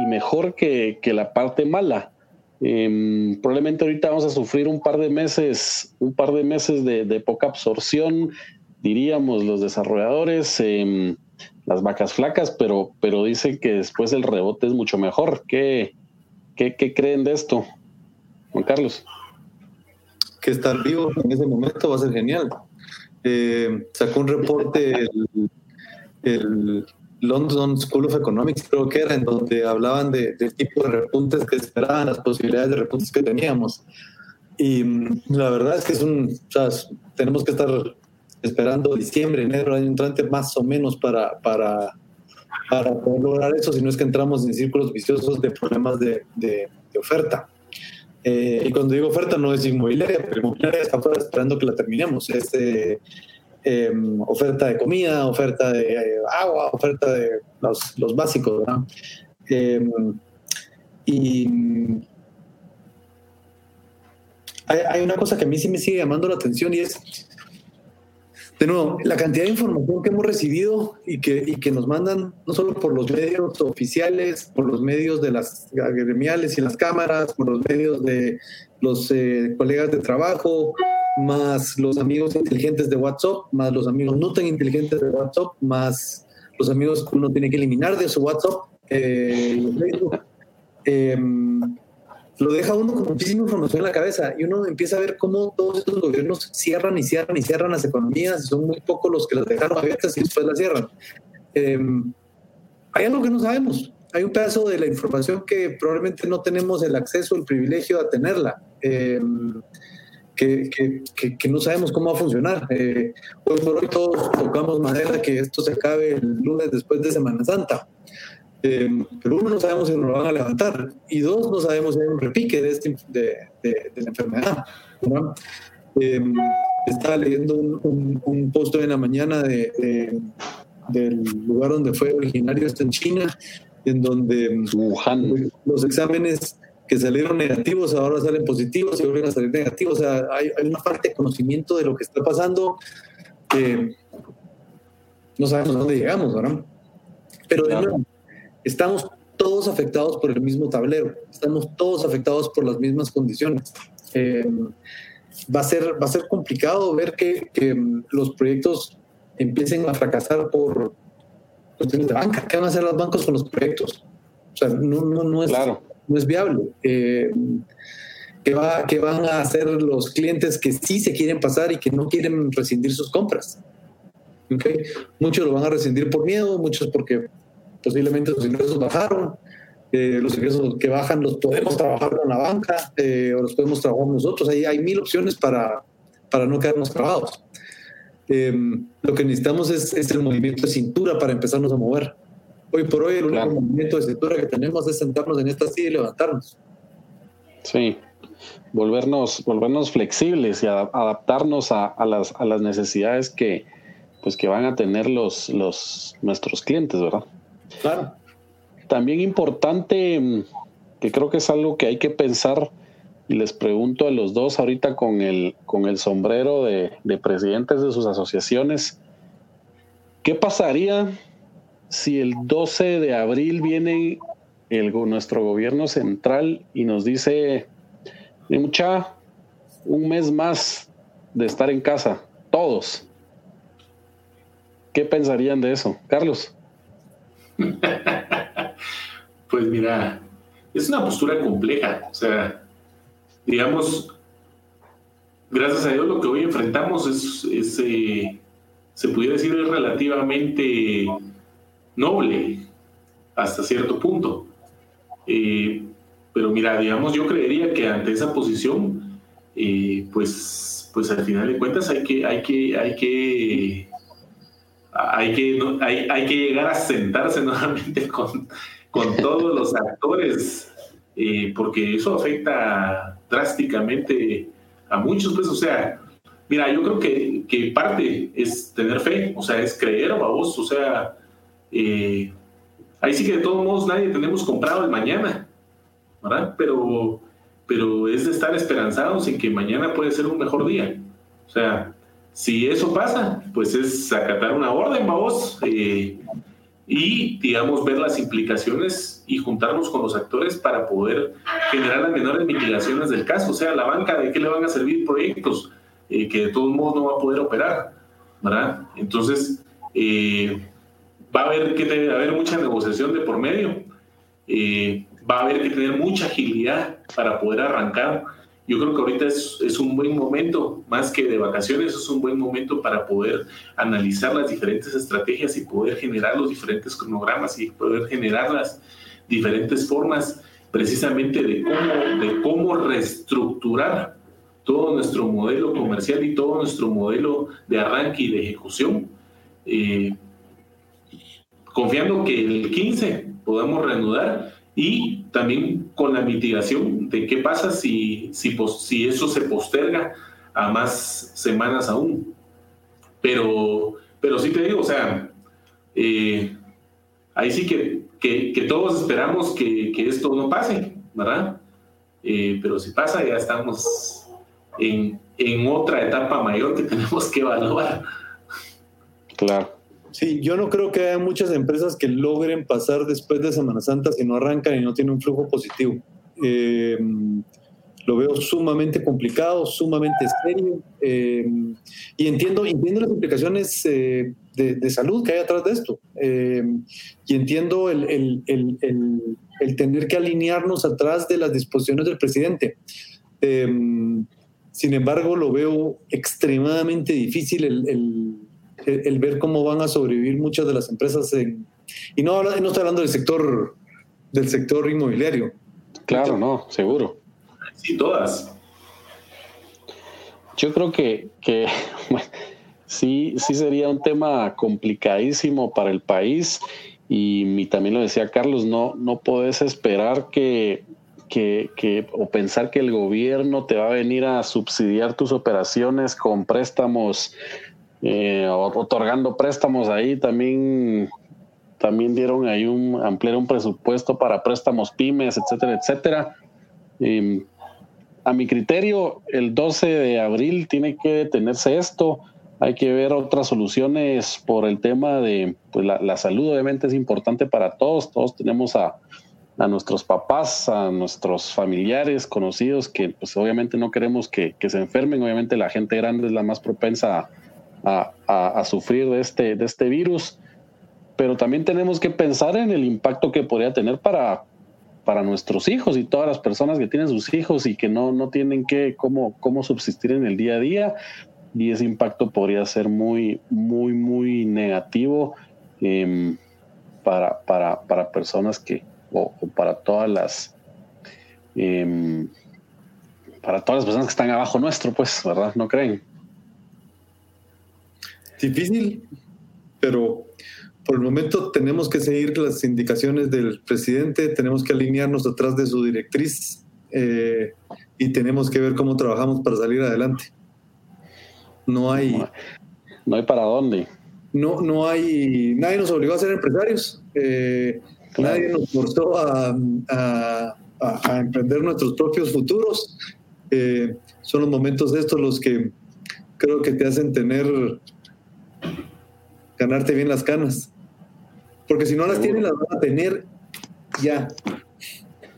y mejor que, que la parte mala. Em, probablemente ahorita vamos a sufrir un par de meses, un par de meses de, poca absorción, diríamos los desarrolladores, em, las vacas flacas, pero, pero dicen que después el rebote es mucho mejor. ¿Qué, qué, creen de esto, Juan Carlos? Que estar vivo en ese momento va a ser genial. Eh, sacó un reporte el London School of Economics, creo que era, en donde hablaban de, tipo de repuntes que esperaban, las posibilidades de repuntes que teníamos. Y mm, la verdad es que es un, o sea, tenemos que estar esperando diciembre, enero, año entrante, más o menos para, para, para poder lograr eso, si no es que entramos en círculos viciosos de problemas de, de, oferta. Eh, y cuando digo oferta no es inmobiliaria, pero inmobiliaria está esperando que la terminemos. Es Em, oferta de comida, oferta de eh, agua, oferta de los, básicos. Em, y hay, una cosa que a mí sí me sigue llamando la atención y es, de nuevo, la cantidad de información que hemos recibido y que, y que nos mandan, no solo por los medios oficiales, por los medios de las gremiales y las cámaras, por los medios de los eh, colegas de trabajo, más los amigos inteligentes de WhatsApp, más los amigos no tan inteligentes de WhatsApp, más los amigos que uno tiene que eliminar de su WhatsApp. Eh, em, lo deja uno con muchísima información en la cabeza y uno empieza a ver cómo todos estos gobiernos cierran y cierran y cierran las economías, son muy pocos los que las dejaron abiertas y después las cierran. Em, hay algo que no sabemos, hay un pedazo de la información que probablemente no tenemos el acceso, el privilegio a tenerla. Eh, que, que, que, no sabemos cómo va a funcionar. Eh, hoy por hoy todos tocamos madera que esto se acabe el lunes después de Semana Santa. Eh, pero uno, no sabemos si nos lo van a levantar. Y dos, no sabemos si hay un repique de, este, de, de, la enfermedad. Eh, estaba leyendo un, un, post en la mañana de, del lugar donde fue originario esto en China, en donde Wuhan. los exámenes que salieron negativos, ahora salen positivos y vuelven a salir negativos. O sea, hay, una falta de conocimiento de lo que está pasando. no sabemos a dónde llegamos, ¿verdad? Pero de nuevo, estamos todos afectados por el mismo tablero, estamos todos afectados por las mismas condiciones. Eh, va, a ser, va a ser complicado ver que, que, los proyectos empiecen a fracasar por cuestiones de banca. ¿Qué van a hacer los bancos con los proyectos? O sea, no, no, no es, claro no es viable. Eh, ¿qué, va, van a hacer los clientes que sí se quieren pasar y que no quieren rescindir sus compras? ¿Okay? Muchos lo van a rescindir por miedo, muchos porque posiblemente sus ingresos bajaron. Eh, los ingresos que bajan los podemos trabajar con la banca eh, o los podemos trabajar nosotros. Ahí hay mil opciones para, para no quedarnos trabados. lo que necesitamos es, es, el movimiento de cintura para empezarnos a mover. Hoy por hoy el único movimiento de cintura que tenemos es sentarnos en esta silla y levantarnos. Sí, volvernos, volvernos flexibles y adaptarnos a, las, a las necesidades que, pues, que van a tener los, los, nuestros clientes, ¿verdad? Claro. También importante, que creo que es algo que hay que pensar, y les pregunto a los dos ahorita con el, con el sombrero de, de presidentes de sus asociaciones, ¿qué pasaría si el 12 de abril vienen el, nuestro gobierno central y nos dice, mucha, un mes más de estar en casa, todos. ¿Qué pensarían de eso, Carlos? pues mira, es una postura compleja. O sea, digamos, gracias a Dios lo que hoy enfrentamos es, eh, se pudiera decir, es relativamente noble hasta cierto punto. Eh, pero mira, digamos, yo creería que ante esa posición, eh, pues, pues al final de cuentas hay que, hay que, hay que, hay que, hay, hay que llegar a sentarse nuevamente con, con todos los actores, eh, porque eso afecta drásticamente a muchos, pues, o sea, mira, yo creo que, que parte es tener fe, o sea, es creer, vos, o sea, eh, ahí sí que de todos modos nadie tenemos comprado el mañana, ¿verdad? Pero, pero es de estar esperanzados en que mañana puede ser un mejor día. O sea, si eso pasa, pues es acatar una orden, vamos, eh, y, digamos, ver las implicaciones y juntarnos con los actores para poder generar las menores mitigaciones del caso. O sea, la banca, ¿de qué le van a servir proyectos eh, que de todos modos no va a poder operar? ¿Verdad? Entonces, eh, va a haber que haber mucha negociación de por medio. Eh, va a haber que tener mucha agilidad para poder arrancar yo creo que ahorita es, es, un buen momento, más que de vacaciones, es un buen momento para poder analizar las diferentes estrategias y poder generar los diferentes cronogramas y poder generar las diferentes formas precisamente de cómo, de cómo reestructurar todo nuestro modelo comercial y todo nuestro modelo de arranque y de ejecución. Eh, confiando que el 15 podamos reanudar y también con la mitigación de qué pasa si, si, si eso se posterga a más semanas aún. Pero, pero sí te digo, o sea, eh, ahí sí que, que, todos esperamos que, que, esto no pase, ¿verdad? Eh, pero si pasa, ya estamos en, en otra etapa mayor que tenemos que evaluar. Claro. Sí, yo no creo que haya muchas empresas que logren pasar después de Semana Santa si no arrancan y no tienen un flujo positivo. Eh, lo veo sumamente complicado, sumamente serio. Eh, y entiendo, entiendo las implicaciones eh, de, salud que hay atrás de esto. y entiendo el, el, el, el, tener que alinearnos atrás de las disposiciones del presidente. sin embargo, lo veo extremadamente difícil el el, ver cómo van a sobrevivir muchas de las empresas y no, no estoy hablando del sector del sector inmobiliario. Claro, no, seguro. Sí, todas. Yo creo que, que sí, sí sería un tema complicadísimo para el país y, también lo decía Carlos, no, no puedes esperar que, que, que, o pensar que el gobierno te va a venir a subsidiar tus operaciones con préstamos eh, otorgando préstamos ahí también también dieron ahí un ampliar un presupuesto para préstamos pymes etcétera etcétera. A mi criterio el 12 de abril tiene que detenerse esto. Hay que ver otras soluciones por el tema de pues la, salud obviamente es importante para todos. Todos tenemos a, a nuestros papás, a nuestros familiares, conocidos, que pues obviamente no queremos que, que, se enfermen. Obviamente la gente grande es la más propensa a, sufrir de este, de este virus, pero también tenemos que pensar en el impacto que podría tener para, para nuestros hijos y todas las personas que tienen sus hijos y que no, no tienen que cómo, cómo subsistir en el día a día. Y ese impacto podría ser muy, muy, muy negativo em, para, para, para, personas que, o, para todas las, em, para todas las personas que están abajo nuestro, pues, ¿verdad? ¿No creen? Difícil, pero por el momento tenemos que seguir las indicaciones del presidente, tenemos que alinearnos atrás de su directriz eh, y tenemos que ver cómo trabajamos para salir adelante. No hay... No hay para dónde. No, no hay... Nadie nos obligó a ser empresarios. Eh, nadie nos forzó a, emprender nuestros propios futuros. Eh, son los momentos estos los que creo que te hacen tener ganarte bien las canas. Porque si no las tienen, las van a tener ya.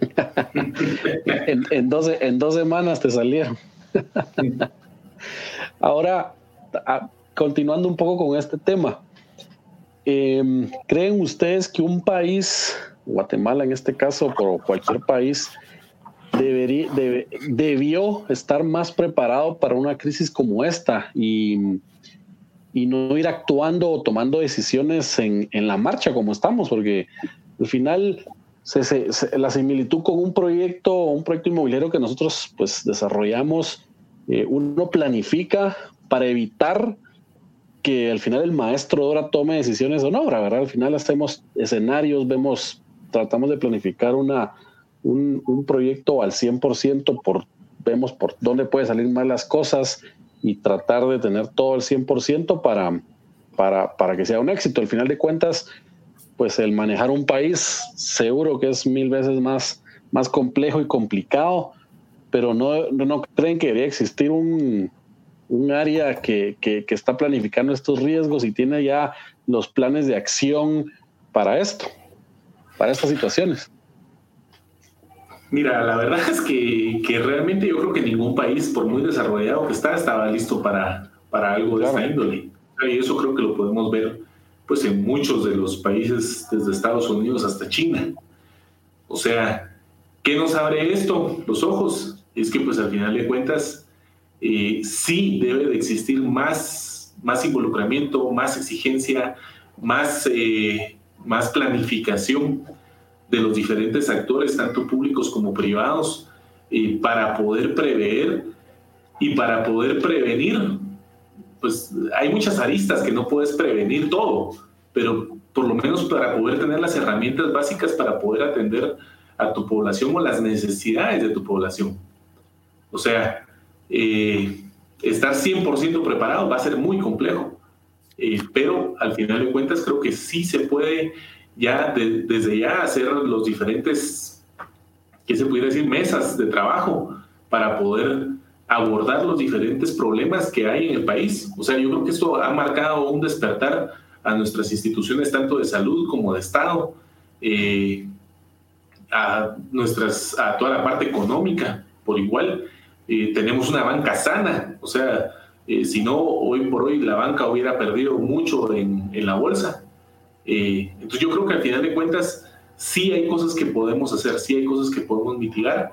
en, en, dos, en dos semanas te salieron. Ahora, continuando un poco con este tema, em, ¿creen ustedes que un país, Guatemala en este caso, o cualquier país, debería, debió estar más preparado para una crisis como esta y, y no ir actuando o tomando decisiones en, en, la marcha como estamos? Porque al final la similitud con un proyecto, un proyecto inmobiliario que nosotros pues desarrollamos, eh, uno planifica para evitar que al final el maestro ahora tome decisiones o no, ¿verdad? Al final hacemos escenarios, vemos, tratamos de planificar una, un, un proyecto al 100%, por, vemos por dónde puede salir mal las cosas y tratar de tener todo al 100% para, para, para que sea un éxito. Al final de cuentas, pues el manejar un país seguro que es mil veces más, más complejo y complicado, pero no, no creen que debería existir un, un área que, que, que, está planificando estos riesgos y tiene ya los planes de acción para esto, para estas situaciones. Mira, la verdad es que, que realmente yo creo que ningún país, por muy desarrollado que está, estaba listo para, para algo de esta índole. Y eso creo que lo podemos ver pues en muchos de los países, desde Estados Unidos hasta China. O sea, ¿qué nos abre esto? Los ojos. Es que pues al final de cuentas, eh, sí debe de existir más, más involucramiento, más exigencia, más, eh, más planificación de los diferentes actores, tanto públicos como privados, eh, para poder prever y para poder prevenir pues hay muchas aristas que no puedes prevenir todo, pero por lo menos para poder tener las herramientas básicas para poder atender a tu población o las necesidades de tu población. O sea, eh, estar 100% preparado va a ser muy complejo, eh, pero al final de cuentas creo que sí se puede ya desde ya hacer los diferentes, ¿qué se pudiera decir? Mesas de trabajo para poder abordar los diferentes problemas que hay en el país. O sea, yo creo que esto ha marcado un despertar a nuestras instituciones, tanto de salud como de Estado, eh, a, nuestras, a toda la parte económica por igual. Eh, tenemos una banca sana, o sea, eh, si no, hoy por hoy la banca hubiera perdido mucho en, en la bolsa. Entonces yo creo que al final de cuentas sí hay cosas que podemos hacer, sí hay cosas que podemos mitigar,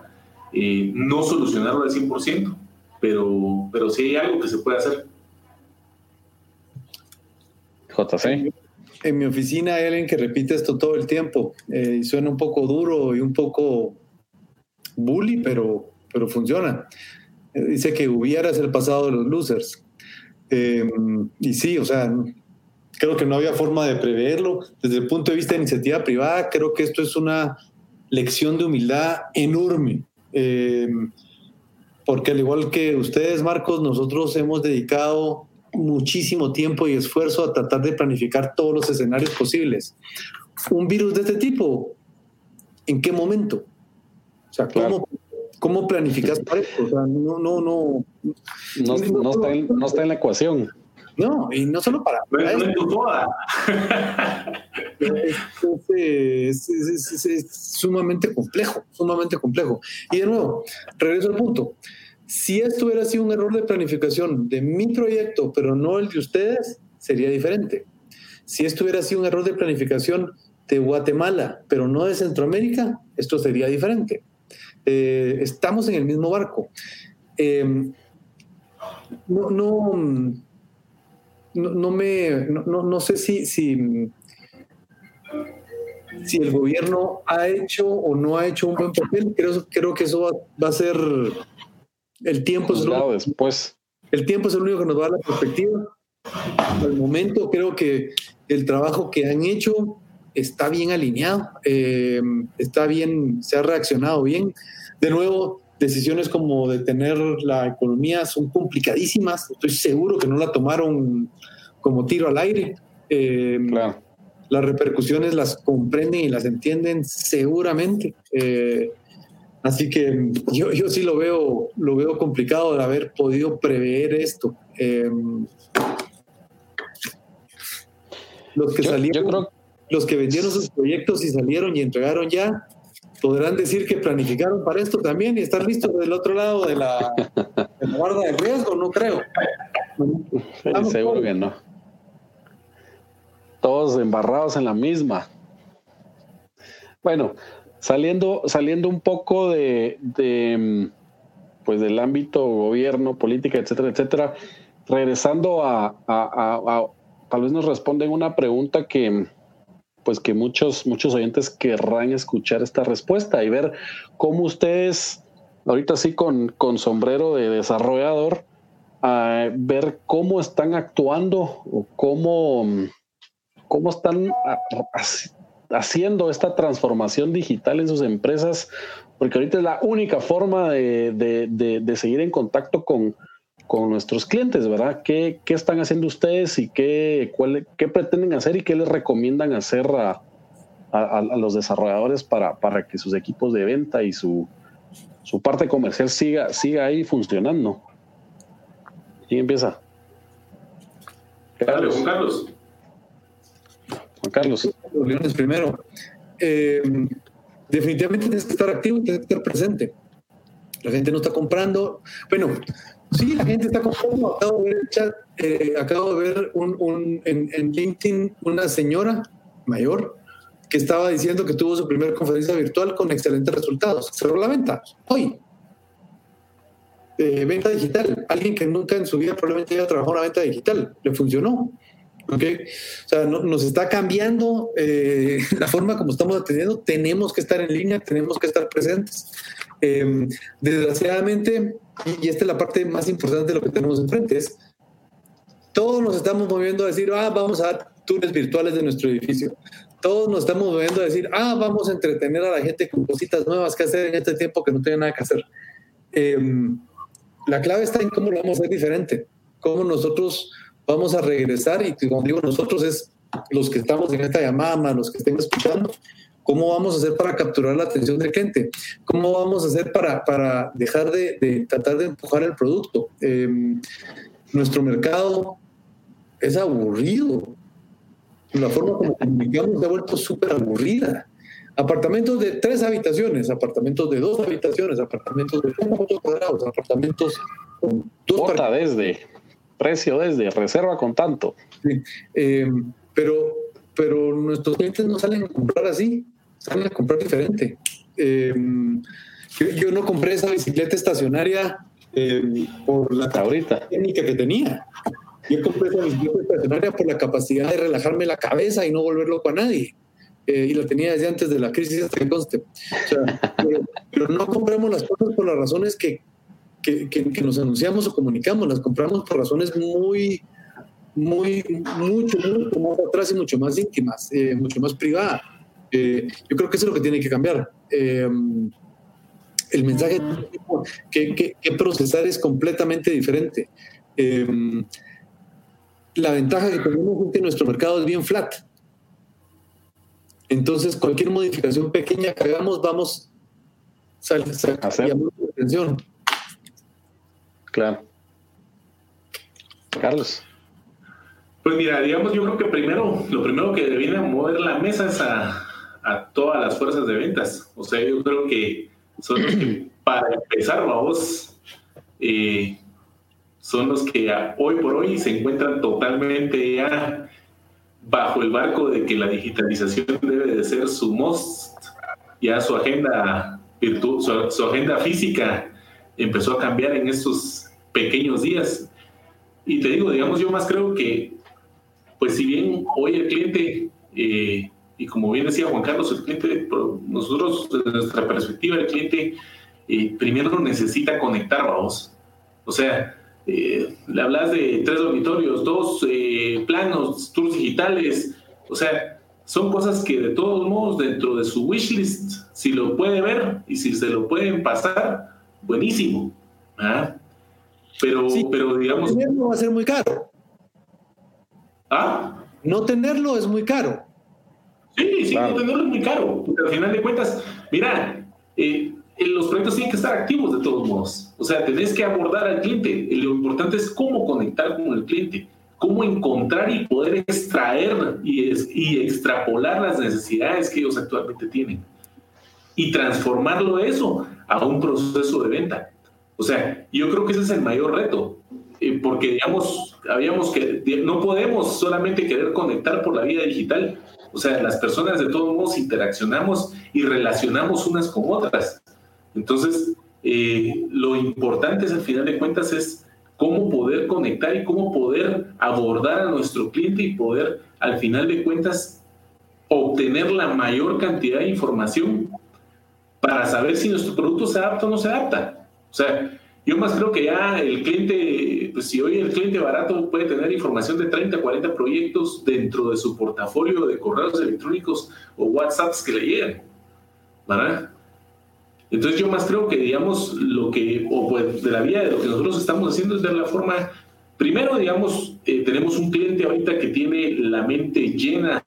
no solucionarlo al 100%, pero, pero sí hay algo que se puede hacer. JC. En mi oficina hay alguien que repite esto todo el tiempo eh, y suena un poco duro y un poco bully, pero, pero funciona. Eh, dice que hubiera es el pasado de los losers. Y sí, o sea, creo que no había forma de preverlo. Desde el punto de vista de iniciativa privada, creo que esto es una lección de humildad enorme. Eh, porque al igual que ustedes, Marcos, nosotros hemos dedicado muchísimo tiempo y esfuerzo a tratar de planificar todos los escenarios posibles. Un virus de este tipo, ¿en qué momento? O sea, ¿cómo, ¿cómo planificas para esto? O sea, no, no, no. No, está, en, no está en la ecuación. No, y no solo para. es, es, es, sumamente complejo, sumamente complejo. Y de nuevo, regreso al punto. Si esto hubiera sido un error de planificación de mi proyecto, pero no el de ustedes, sería diferente. Si esto hubiera sido un error de planificación de Guatemala, pero no de Centroamérica, esto sería diferente. Eh, estamos en el mismo barco. Em, no, no no, me, no, sé si, si, si, el gobierno ha hecho o no ha hecho un buen papel. Creo, creo que eso va, a ser el tiempo. Es lo, después. El tiempo es el único que nos va a dar la perspectiva. Al momento creo que el trabajo que han hecho está bien alineado, eh, está bien, se ha reaccionado bien. De nuevo, decisiones como detener la economía son complicadísimas. Estoy seguro que no la tomaron como tiro al aire. Eh, las repercusiones las comprenden y las entienden seguramente. Eh, así que yo, yo sí lo veo, lo veo complicado de haber podido prever esto. Eh, los que salieron, los que vendieron sus proyectos y salieron y entregaron ya, podrán decir que planificaron para esto también y estar listos del otro lado de la, guarda de riesgo, no creo. seguro que no. Todos embarrados en la misma. Bueno, saliendo, saliendo un poco de, pues del ámbito gobierno, política, etcétera, etcétera, regresando a, a tal vez nos responden una pregunta que, pues que muchos, muchos oyentes querrán escuchar esta respuesta y ver cómo ustedes, ahorita sí con, con sombrero de desarrollador, a ver cómo están actuando o cómo, cómo están haciendo esta transformación digital en sus empresas, porque ahorita es la única forma de seguir en contacto con, con nuestros clientes, ¿verdad? ¿Qué, qué están haciendo ustedes y qué, cuál, qué pretenden hacer y qué les recomiendan hacer a, a, los desarrolladores para, para, que sus equipos de venta y su, su parte comercial siga, siga ahí funcionando? ¿Quién empieza? Carlos. Juan Carlos. Juan Carlos. Leones primero. Eh, definitivamente tienes que estar activo, tienes que estar presente. La gente no está comprando. Bueno, Sí, la gente está comprando. Acabo de ver, chat, eh, acabo de ver un, un, en, en, LinkedIn una señora mayor que estaba diciendo que tuvo su primera conferencia virtual con excelentes resultados. Cerró la venta hoy. Eh, venta digital. Alguien que nunca en su vida probablemente haya trabajado una venta digital. Le funcionó. ¿okay? O sea, no, nos está cambiando eh, la forma como estamos atendiendo. Tenemos que estar en línea, tenemos que estar presentes. Eh, desgraciadamente, y esta es la parte más importante de lo que tenemos enfrente, es todos nos estamos moviendo a decir, ah, vamos a dar tours virtuales de nuestro edificio. Todos nos estamos moviendo a decir, ah, vamos a entretener a la gente con cositas nuevas que hacer en este tiempo que no tiene nada que hacer. Em, la clave está en cómo lo vamos a hacer diferente, cómo nosotros vamos a regresar y como digo nosotros es los que estamos en esta llamada, los que estén escuchando, ¿Cómo vamos a hacer para capturar la atención del cliente? ¿Cómo vamos a hacer para, para dejar de, tratar de empujar el producto? Em, nuestro mercado es aburrido. La forma como comunicamos se ha vuelto súper aburrida. Apartamentos de tres habitaciones, apartamentos de dos habitaciones, apartamentos de cuatro metros cuadrados, apartamentos con dos desde, precio desde, reserva con tanto. Sí, em, pero, pero nuestros clientes no salen a comprar así salen a comprar diferente. Em, yo, no compré esa bicicleta estacionaria em, por la ahorita técnica que tenía. Yo compré esa bicicleta estacionaria por la capacidad de relajarme la cabeza y no volver loco a nadie. Eh, y la tenía desde antes de la crisis hasta que conste. pero, no compramos las cosas por las razones que, que, que, nos anunciamos o comunicamos, las compramos por razones muy, muy, mucho, mucho más atrás y mucho más íntimas, eh, mucho más privadas. Eh, yo creo que eso es lo que tiene que cambiar. Eh, el mensaje que, que, procesar es completamente diferente. Eh, la ventaja que tenemos es que nuestro mercado es bien flat. Entonces, cualquier modificación pequeña que hagamos, vamos a hacer atención. Claro. Carlos. Pues mira, digamos, yo creo que primero, lo primero que viene a mover la mesa es a, a todas las fuerzas de ventas. O sea, yo creo que son los que, para empezar, vamos, eh, son los que hoy por hoy se encuentran totalmente ya bajo el barco de que la digitalización debe de ser su most, ya su agenda virtu su, agenda física empezó a cambiar en estos pequeños días. Y te digo, digamos, yo más creo que, pues si bien hoy el cliente eh, y como bien decía Juan Carlos, el cliente, nosotros desde nuestra perspectiva, el cliente eh, primero necesita conectar, vamos. O sea, eh, le hablas de tres dormitorios, dos eh, planos, tours digitales, o sea, son cosas que de todos modos dentro de su wishlist, si lo puede ver y si se lo pueden pasar, buenísimo. ¿ah? Pero, pero digamos... No tenerlo va a ser muy caro. ¿Ah? No tenerlo es muy caro. Sí, sí, no tenerlo es muy caro. al final de cuentas, mira, eh, los proyectos tienen que estar activos de todos modos. O sea, tenés que abordar al cliente. Lo importante es cómo conectar con el cliente, cómo encontrar y poder extraer y, y extrapolar las necesidades que ellos actualmente tienen y transformarlo eso a un proceso de venta. O sea, yo creo que ese es el mayor reto, eh, porque digamos, habíamos que no podemos solamente querer conectar por la vía digital. O sea, las personas de todos modos interaccionamos y relacionamos unas con otras. Entonces, eh, lo importante es, al final de cuentas, es cómo poder conectar y cómo poder abordar a nuestro cliente y poder, al final de cuentas, obtener la mayor cantidad de información para saber si nuestro producto se adapta o no se adapta. O sea, yo más creo que ya el cliente, pues si hoy el cliente barato puede tener información de 30, 40 proyectos dentro de su portafolio de correos electrónicos o WhatsApps que le llegan, ¿verdad? Entonces yo más creo que, digamos, lo que, o pues de la vía de lo que nosotros estamos haciendo es ver la forma, primero, digamos, eh, tenemos un cliente ahorita que tiene la mente llena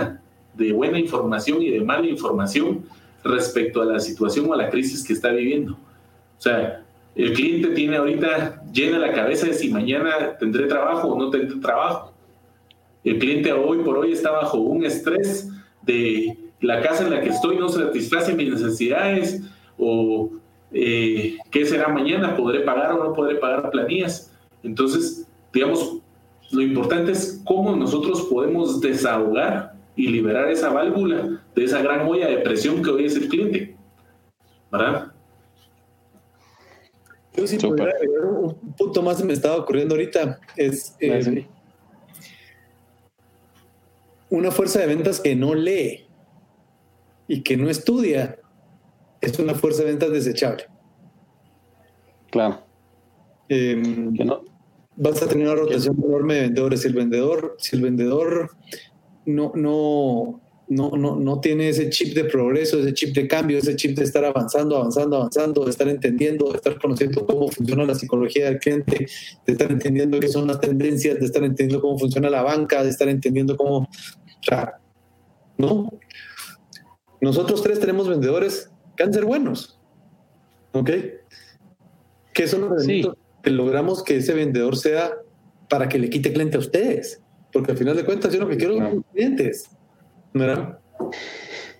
de buena información y de mala información respecto a la situación o a la crisis que está viviendo. O sea, el cliente tiene ahorita llena la cabeza de si mañana tendré trabajo o no tendré trabajo. El cliente hoy por hoy está bajo un estrés de la casa en la que estoy no satisface mis necesidades, o eh, qué será mañana, podré pagar o no podré pagar planillas. Entonces, digamos, lo importante es cómo nosotros podemos desahogar y liberar esa válvula de esa gran olla de presión que hoy es el cliente. ¿Verdad? Yo sí podría un punto más que me estaba ocurriendo ahorita. Es eh, una fuerza de ventas que no lee y que no estudia es una fuerza de ventas desechable. Claro. Em, no. Vas a tener una rotación enorme de vendedores. Si el vendedor, si el vendedor no, no, no, no, no tiene ese chip de progreso, ese chip de cambio, ese chip de estar avanzando, avanzando, avanzando, de estar entendiendo, de estar conociendo cómo funciona la psicología del cliente, de estar entendiendo qué son las tendencias, de estar entendiendo cómo funciona la banca, de estar entendiendo cómo... O sea, ¿no? Nosotros tres tenemos vendedores cáncer buenos. ¿Ok? ¿Qué son los que logramos que ese vendedor sea para que le quite cliente a ustedes? Porque al final de cuentas yo lo que quiero son clientes.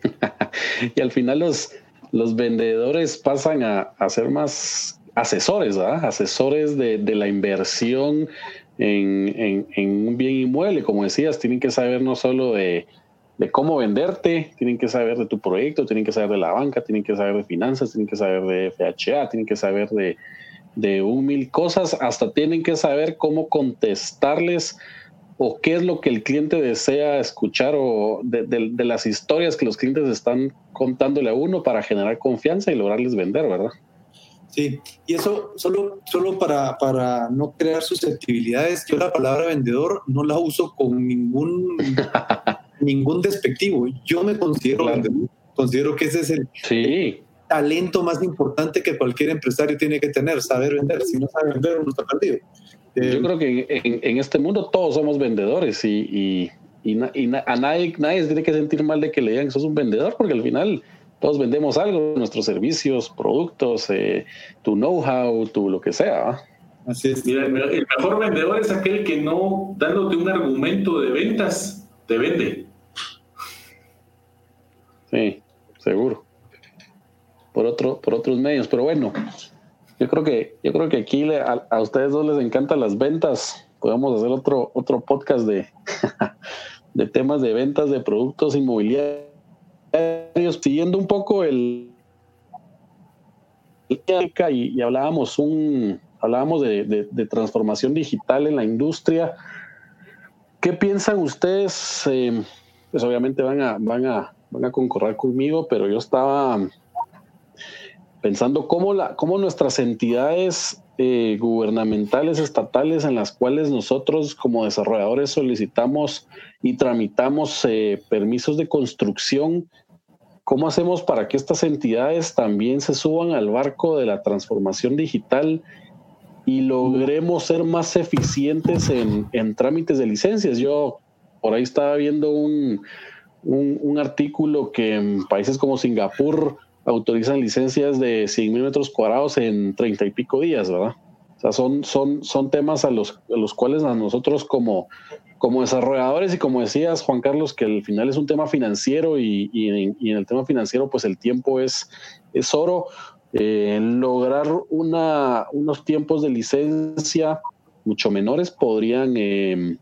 Y al final los, los vendedores pasan a, ser más asesores, ¿verdad? Asesores de, la inversión en, en, un bien inmueble. Como decías, tienen que saber no solo de, de cómo venderte, tienen que saber de tu proyecto, tienen que saber de la banca, tienen que saber de finanzas, tienen que saber de FHA, tienen que saber de, de un mil cosas, hasta tienen que saber cómo contestarles o qué es lo que el cliente desea escuchar o de, de, las historias que los clientes están contándole a uno para generar confianza y lograrles vender, ¿verdad? Sí, y eso solo, solo para, para no crear susceptibilidades, yo la palabra vendedor no la uso con ningún ningún despectivo. Yo me considero, considero que ese es el, talento más importante que cualquier empresario tiene que tener, saber vender. Si no sabe vender, uno está perdido. Yo eh, creo que en, este mundo todos somos vendedores y, a nadie, nadie se tiene que sentir mal de que le digan que sos un vendedor, porque al final todos vendemos algo, nuestros servicios, productos, eh, tu know-how, tu lo que sea. Así es. Mira, el mejor vendedor es aquel que no, dándote un argumento de ventas, te vende. Sí, seguro. Por otro, por otros medios. Pero bueno, yo creo que, yo creo que aquí a, ustedes dos les encantan las ventas. Podemos hacer otro, otro podcast de, de temas de ventas de productos inmobiliarios, siguiendo un poco el y, y hablábamos un hablábamos de, transformación digital en la industria. ¿Qué piensan ustedes? Eh, pues obviamente van a, van a, van a concordar conmigo, pero yo estaba pensando cómo, la, cómo nuestras entidades eh, gubernamentales, estatales, en las cuales nosotros como desarrolladores solicitamos y tramitamos eh, permisos de construcción, ¿cómo hacemos para que estas entidades también se suban al barco de la transformación digital y logremos ser más eficientes en, en trámites de licencias? Yo por ahí estaba viendo un, un, artículo que en países como Singapur autorizan licencias de 100 mil metros cuadrados en 30 y pico días, ¿verdad? O sea, son, son, son temas a los, a los cuales a nosotros como, como desarrolladores y como decías, Juan Carlos, que al final es un tema financiero y, en, el tema financiero, pues el tiempo es, es oro. Eh, lograr una, unos tiempos de licencia mucho menores podrían, eh,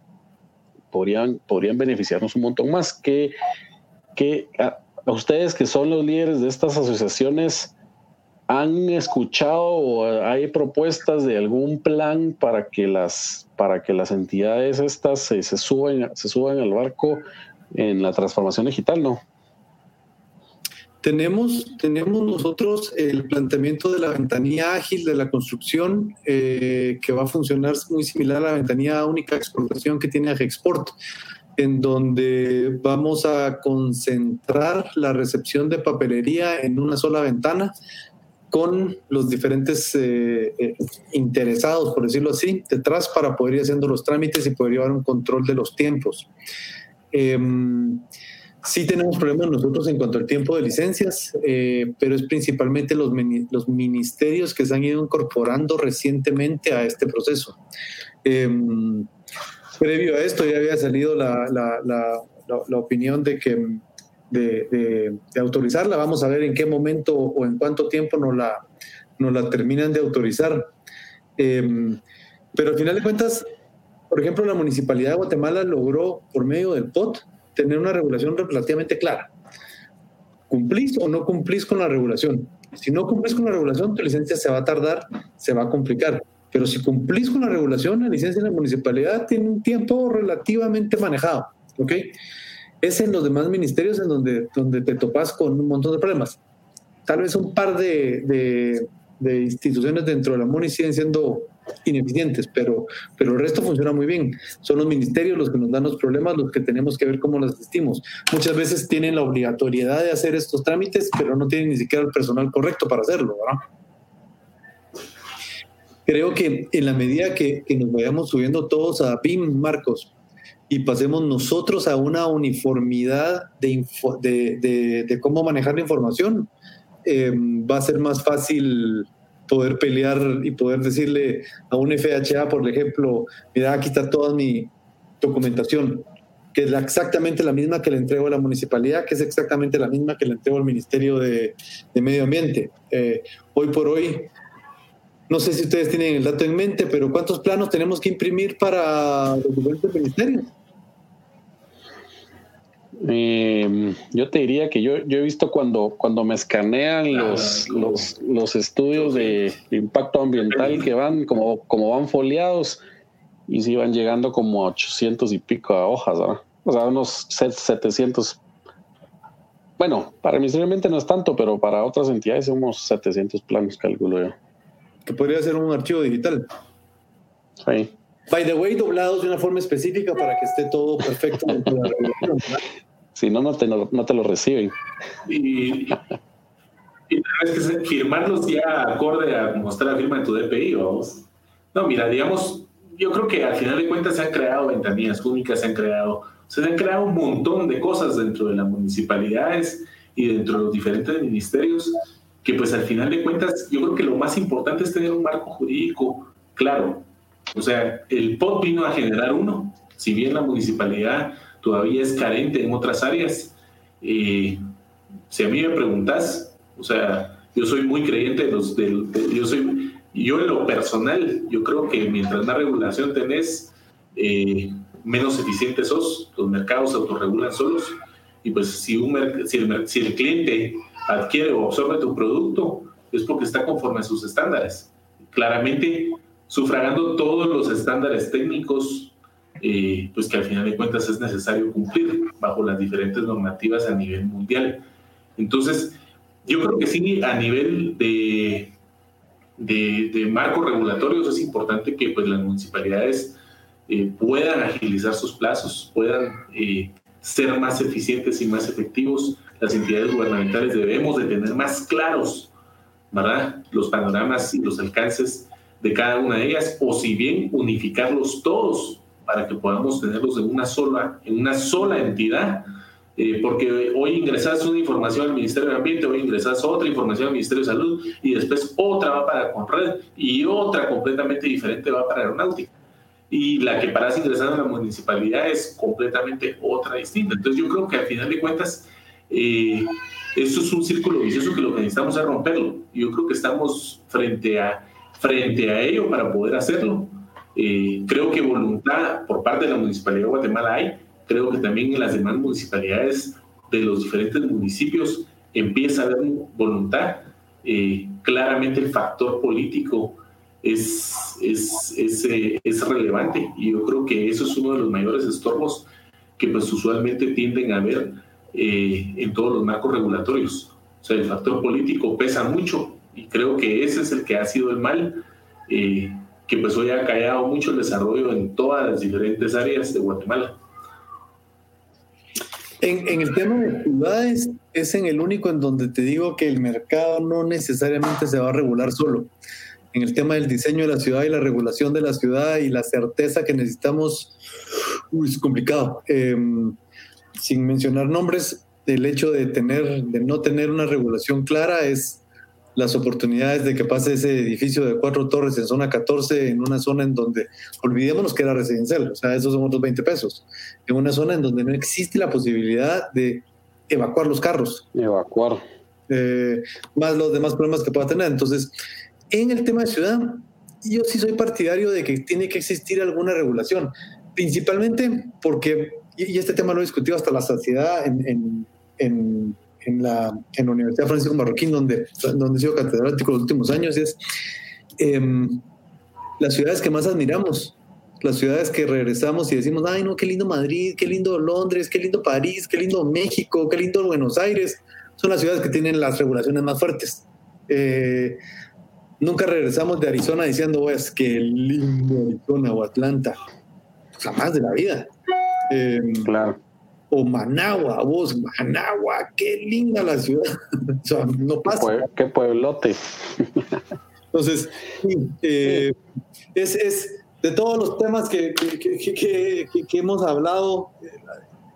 podrían, podrían beneficiarnos un montón más. Que, que a, ustedes que son los líderes de estas asociaciones, ¿Han escuchado o hay propuestas de algún plan para que las, para que las entidades estas se, suban, se suban al barco en la transformación digital? No. Tenemos, tenemos nosotros el planteamiento de la ventanilla ágil de la construcción eh, que va a funcionar muy similar a la ventanilla única de exportación que tiene Agexport, en donde vamos a concentrar la recepción de papelería en una sola ventana con los diferentes eh, eh, interesados, por decirlo así, detrás para poder ir haciendo los trámites y poder llevar un control de los tiempos. Em, sí tenemos problemas nosotros en cuanto al tiempo de licencias, eh, pero es principalmente los, los ministerios que se han ido incorporando recientemente a este proceso. Previo a esto ya había salido la, la, la, opinión de que de, autorizarla. Vamos a ver en qué momento o en cuánto tiempo nos la, la terminan de autorizar. Em, pero al final de cuentas, por ejemplo, la Municipalidad de Guatemala logró, por medio del POT, tener una regulación relativamente clara. ¿Cumplís o no cumplís con la regulación? Si no cumplís con la regulación, tu licencia se va a tardar, se va a complicar. Pero si cumplís con la regulación, la licencia de la municipalidad tiene un tiempo relativamente manejado. ¿ok?, es en los demás ministerios en donde, donde te topas con un montón de problemas. Tal vez un par de, de, instituciones dentro de la MONI siguen siendo ineficientes, pero, pero el resto funciona muy bien. Son los ministerios los que nos dan los problemas, los que tenemos que ver cómo los asistimos. Muchas veces tienen la obligatoriedad de hacer estos trámites, pero no tienen ni siquiera el personal correcto para hacerlo, Creo que en la medida que, que nos vayamos subiendo todos a BIM, Marcos, y pasemos nosotros a una uniformidad de, de, de, cómo manejar la información, eh, va a ser más fácil poder pelear y poder decirle a un FHA, por ejemplo, mira, aquí está toda mi documentación, que es exactamente la misma que le entrego a la municipalidad, que es exactamente la misma que le entrego al Ministerio de, Medio Ambiente. Eh, hoy por hoy, no sé si ustedes tienen el dato en mente, pero ¿cuántos planos tenemos que imprimir para los diferentes ministerios? Eh, yo te diría que yo, yo he visto cuando, cuando me escanean los, los, los, estudios de impacto ambiental que van como, como van foliados y si van llegando como a 800 y pico de hojas, o sea, unos 700. Bueno, para Ambiente no es tanto, pero para otras entidades somos 700 planos, calculo yo. Que podría ser un archivo digital. Sí. By the way, doblados de una forma específica para que esté todo perfecto dentro de la si no, no te, no, te lo reciben. Y, y vez que firmarlos ya acorde a mostrar la firma de tu DPI, vamos. No, mira, digamos, yo creo que al final de cuentas se han creado ventanillas únicas, se han creado, se han creado un montón de cosas dentro de las municipalidades y dentro de los diferentes ministerios, que pues al final de cuentas yo creo que lo más importante es tener un marco jurídico claro. O sea, el POT vino a generar uno, si bien la municipalidad todavía es carente en otras áreas. Eh, si a mí me preguntas, o sea, yo soy muy creyente de los, yo soy, yo en lo personal, yo creo que mientras más regulación tenés, eh, menos eficientes sos, los mercados se autorregulan solos, y pues si, un, si, el, si el cliente adquiere o absorbe tu producto, es porque está conforme a sus estándares. Claramente, sufragando todos los estándares técnicos, eh, pues que al final de cuentas es necesario cumplir bajo las diferentes normativas a nivel mundial. Entonces, yo creo que sí, a nivel de, de, marcos regulatorios es importante que pues, las municipalidades eh, puedan agilizar sus plazos, puedan eh, ser más eficientes y más efectivos. Las entidades gubernamentales debemos de tener más claros ¿verdad? los panoramas y los alcances de cada una de ellas, o si bien unificarlos todos para que podamos tenerlos en una sola, en una sola entidad, Eh, porque hoy ingresas una información al Ministerio de Ambiente, hoy ingresas otra información al Ministerio de Salud y después otra va para Conred y otra completamente diferente va para Aeronáutica. Y la que paras ingresando a la municipalidad es completamente otra distinta. Entonces yo creo que al final de cuentas eh, esto es un círculo vicioso que lo que necesitamos es romperlo. Yo creo que estamos frente a, frente a ello para poder hacerlo. Eh, creo que voluntad por parte de la Municipalidad de Guatemala hay, creo que también en las demás municipalidades de los diferentes municipios empieza a haber voluntad. Eh, claramente el factor político es, es, es, eh, es, relevante y yo creo que eso es uno de los mayores estorbos que pues usualmente tienden a haber eh, en todos los marcos regulatorios. O sea, el factor político pesa mucho y creo que ese es el que ha sido el mal, que pues hoy ha callado mucho el desarrollo en todas las diferentes áreas de Guatemala. En, el tema de ciudades, es en el único en donde te digo que el mercado no necesariamente se va a regular solo. En el tema del diseño de la ciudad y la regulación de la ciudad y la certeza que necesitamos, uy, es complicado. Em, sin mencionar nombres, el hecho de tener, de no tener una regulación clara es las oportunidades de que pase ese edificio de cuatro torres en zona 14, en una zona en donde, olvidémonos que era residencial, o sea, esos son otros 20 pesos, en una zona en donde no existe la posibilidad de evacuar los carros. Evacuar. Eh, más los demás problemas que pueda tener. Entonces, en el tema de ciudad, yo sí soy partidario de que tiene que existir alguna regulación, principalmente porque, y este tema lo he discutido hasta la saciedad en, en en la, en la Universidad Francisco Marroquín, donde, donde he sido catedrático los últimos años, es em, las ciudades que más admiramos, las ciudades que regresamos y decimos, ay, no, qué lindo Madrid, qué lindo Londres, qué lindo París, qué lindo México, qué lindo Buenos Aires, son las ciudades que tienen las regulaciones más fuertes. Eh, nunca regresamos de Arizona diciendo, pues, qué lindo Arizona o Atlanta. Jamás de la vida. Claro o Managua, vos, Managua, qué linda la ciudad. o sea, no pasa. Qué pueblote. Entonces, eh, es, es, de todos los temas que, que, que, hemos hablado,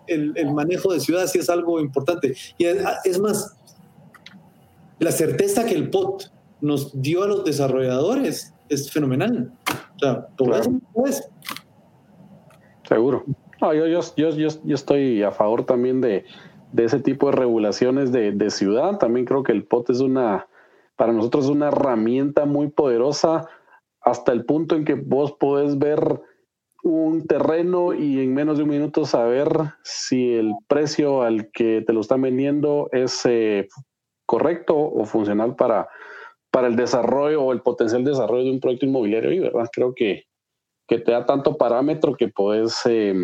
el, el, manejo de ciudad sí es algo importante. Y es, más, la certeza que el POT nos dio a los desarrolladores es fenomenal. O sea, por eso es. Seguro. No, yo, yo, yo, yo, estoy a favor también de, de ese tipo de regulaciones de, ciudad. También creo que el POT es una, para nosotros es una herramienta muy poderosa hasta el punto en que vos podés ver un terreno y en menos de un minuto saber si el precio al que te lo están vendiendo es eh, correcto o funcional para, para el desarrollo o el potencial desarrollo de un proyecto inmobiliario y verdad creo que, que te da tanto parámetro que puedes eh,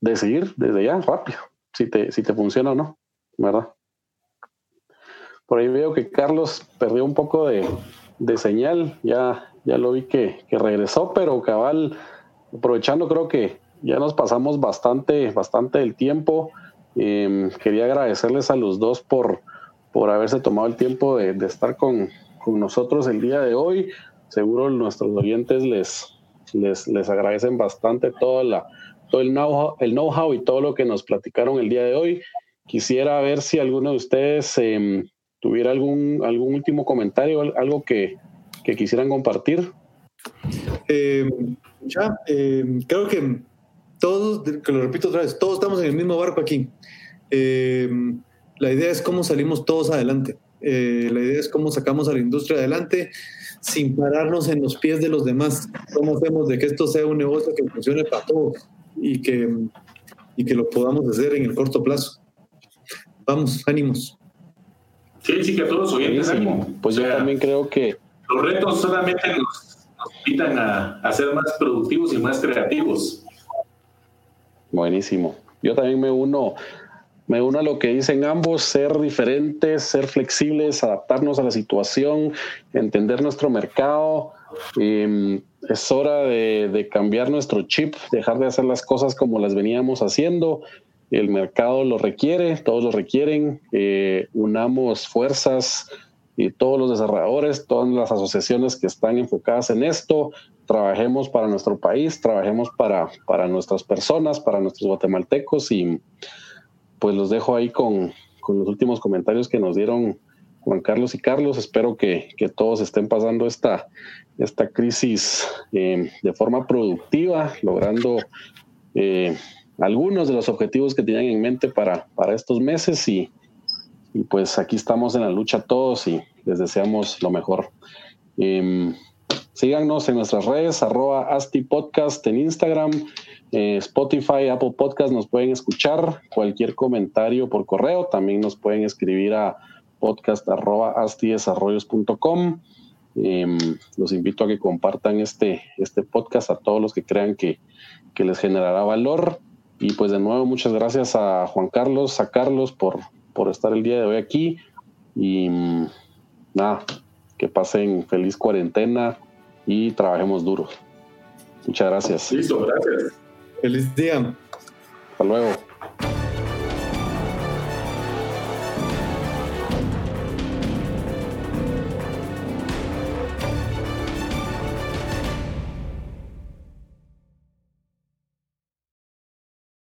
decidir desde ya, rápido, si te, si te funciona o no, ¿verdad? Por ahí veo que Carlos perdió un poco de, señal, ya, ya lo vi que, regresó, pero cabal, aprovechando creo que ya nos pasamos bastante, bastante del tiempo. Em, quería agradecerles a los dos por, por haberse tomado el tiempo de, estar con, con, nosotros el día de hoy. Seguro nuestros oyentes les, les, les agradecen bastante toda la, el know-how y todo lo que nos platicaron el día de hoy. Quisiera ver si alguno de ustedes em, tuviera algún, algún último comentario, algo que, que quisieran compartir. Em, ya, em, creo que todos, que lo repito otra vez, todos estamos en el mismo barco aquí. la idea es cómo salimos todos adelante. Eh, la idea es cómo sacamos a la industria adelante sin pararnos en los pies de los demás. ¿Cómo hacemos de que esto sea un negocio que funcione para todos? Y que, y que lo podamos hacer en el corto plazo. Vamos, ánimos. Sí, sí, que a todos los oyentes ánimo. Pues yo también creo que... Los retos solamente nos, nos invitan a, a ser más productivos y más creativos. Buenísimo. Yo también me uno me uno a lo que dicen ambos, ser diferentes, ser flexibles, adaptarnos a la situación, entender nuestro mercado. Em, es hora de, cambiar nuestro chip, dejar de hacer las cosas como las veníamos haciendo. El mercado lo requiere, todos lo requieren. Eh, unamos fuerzas y todos los desarrolladores, todas las asociaciones que están enfocadas en esto, trabajemos para nuestro país, trabajemos para, para nuestras personas, para nuestros guatemaltecos y pues los dejo ahí con, los últimos comentarios que nos dieron Juan Carlos y Carlos. Espero que, todos estén pasando esta, esta crisis eh, de forma productiva, logrando eh, algunos de los objetivos que tenían en mente para, para estos meses y, pues aquí estamos en la lucha todos y les deseamos lo mejor. Em, síganos en nuestras redes, arroba Asti Podcast en Instagram, eh, Spotify, Apple Podcast, nos pueden escuchar. Cualquier comentario por correo, también nos pueden escribir a podcast arroba astidesarrollos.com. Em, los invito a que compartan este, este podcast a todos los que crean que, que les generará valor. Y pues de nuevo, muchas gracias a Juan Carlos, a Carlos por, por estar el día de hoy aquí. Y mm, nada, que pasen feliz cuarentena y trabajemos duro. Muchas gracias. Listo, gracias. Feliz día. Hasta luego.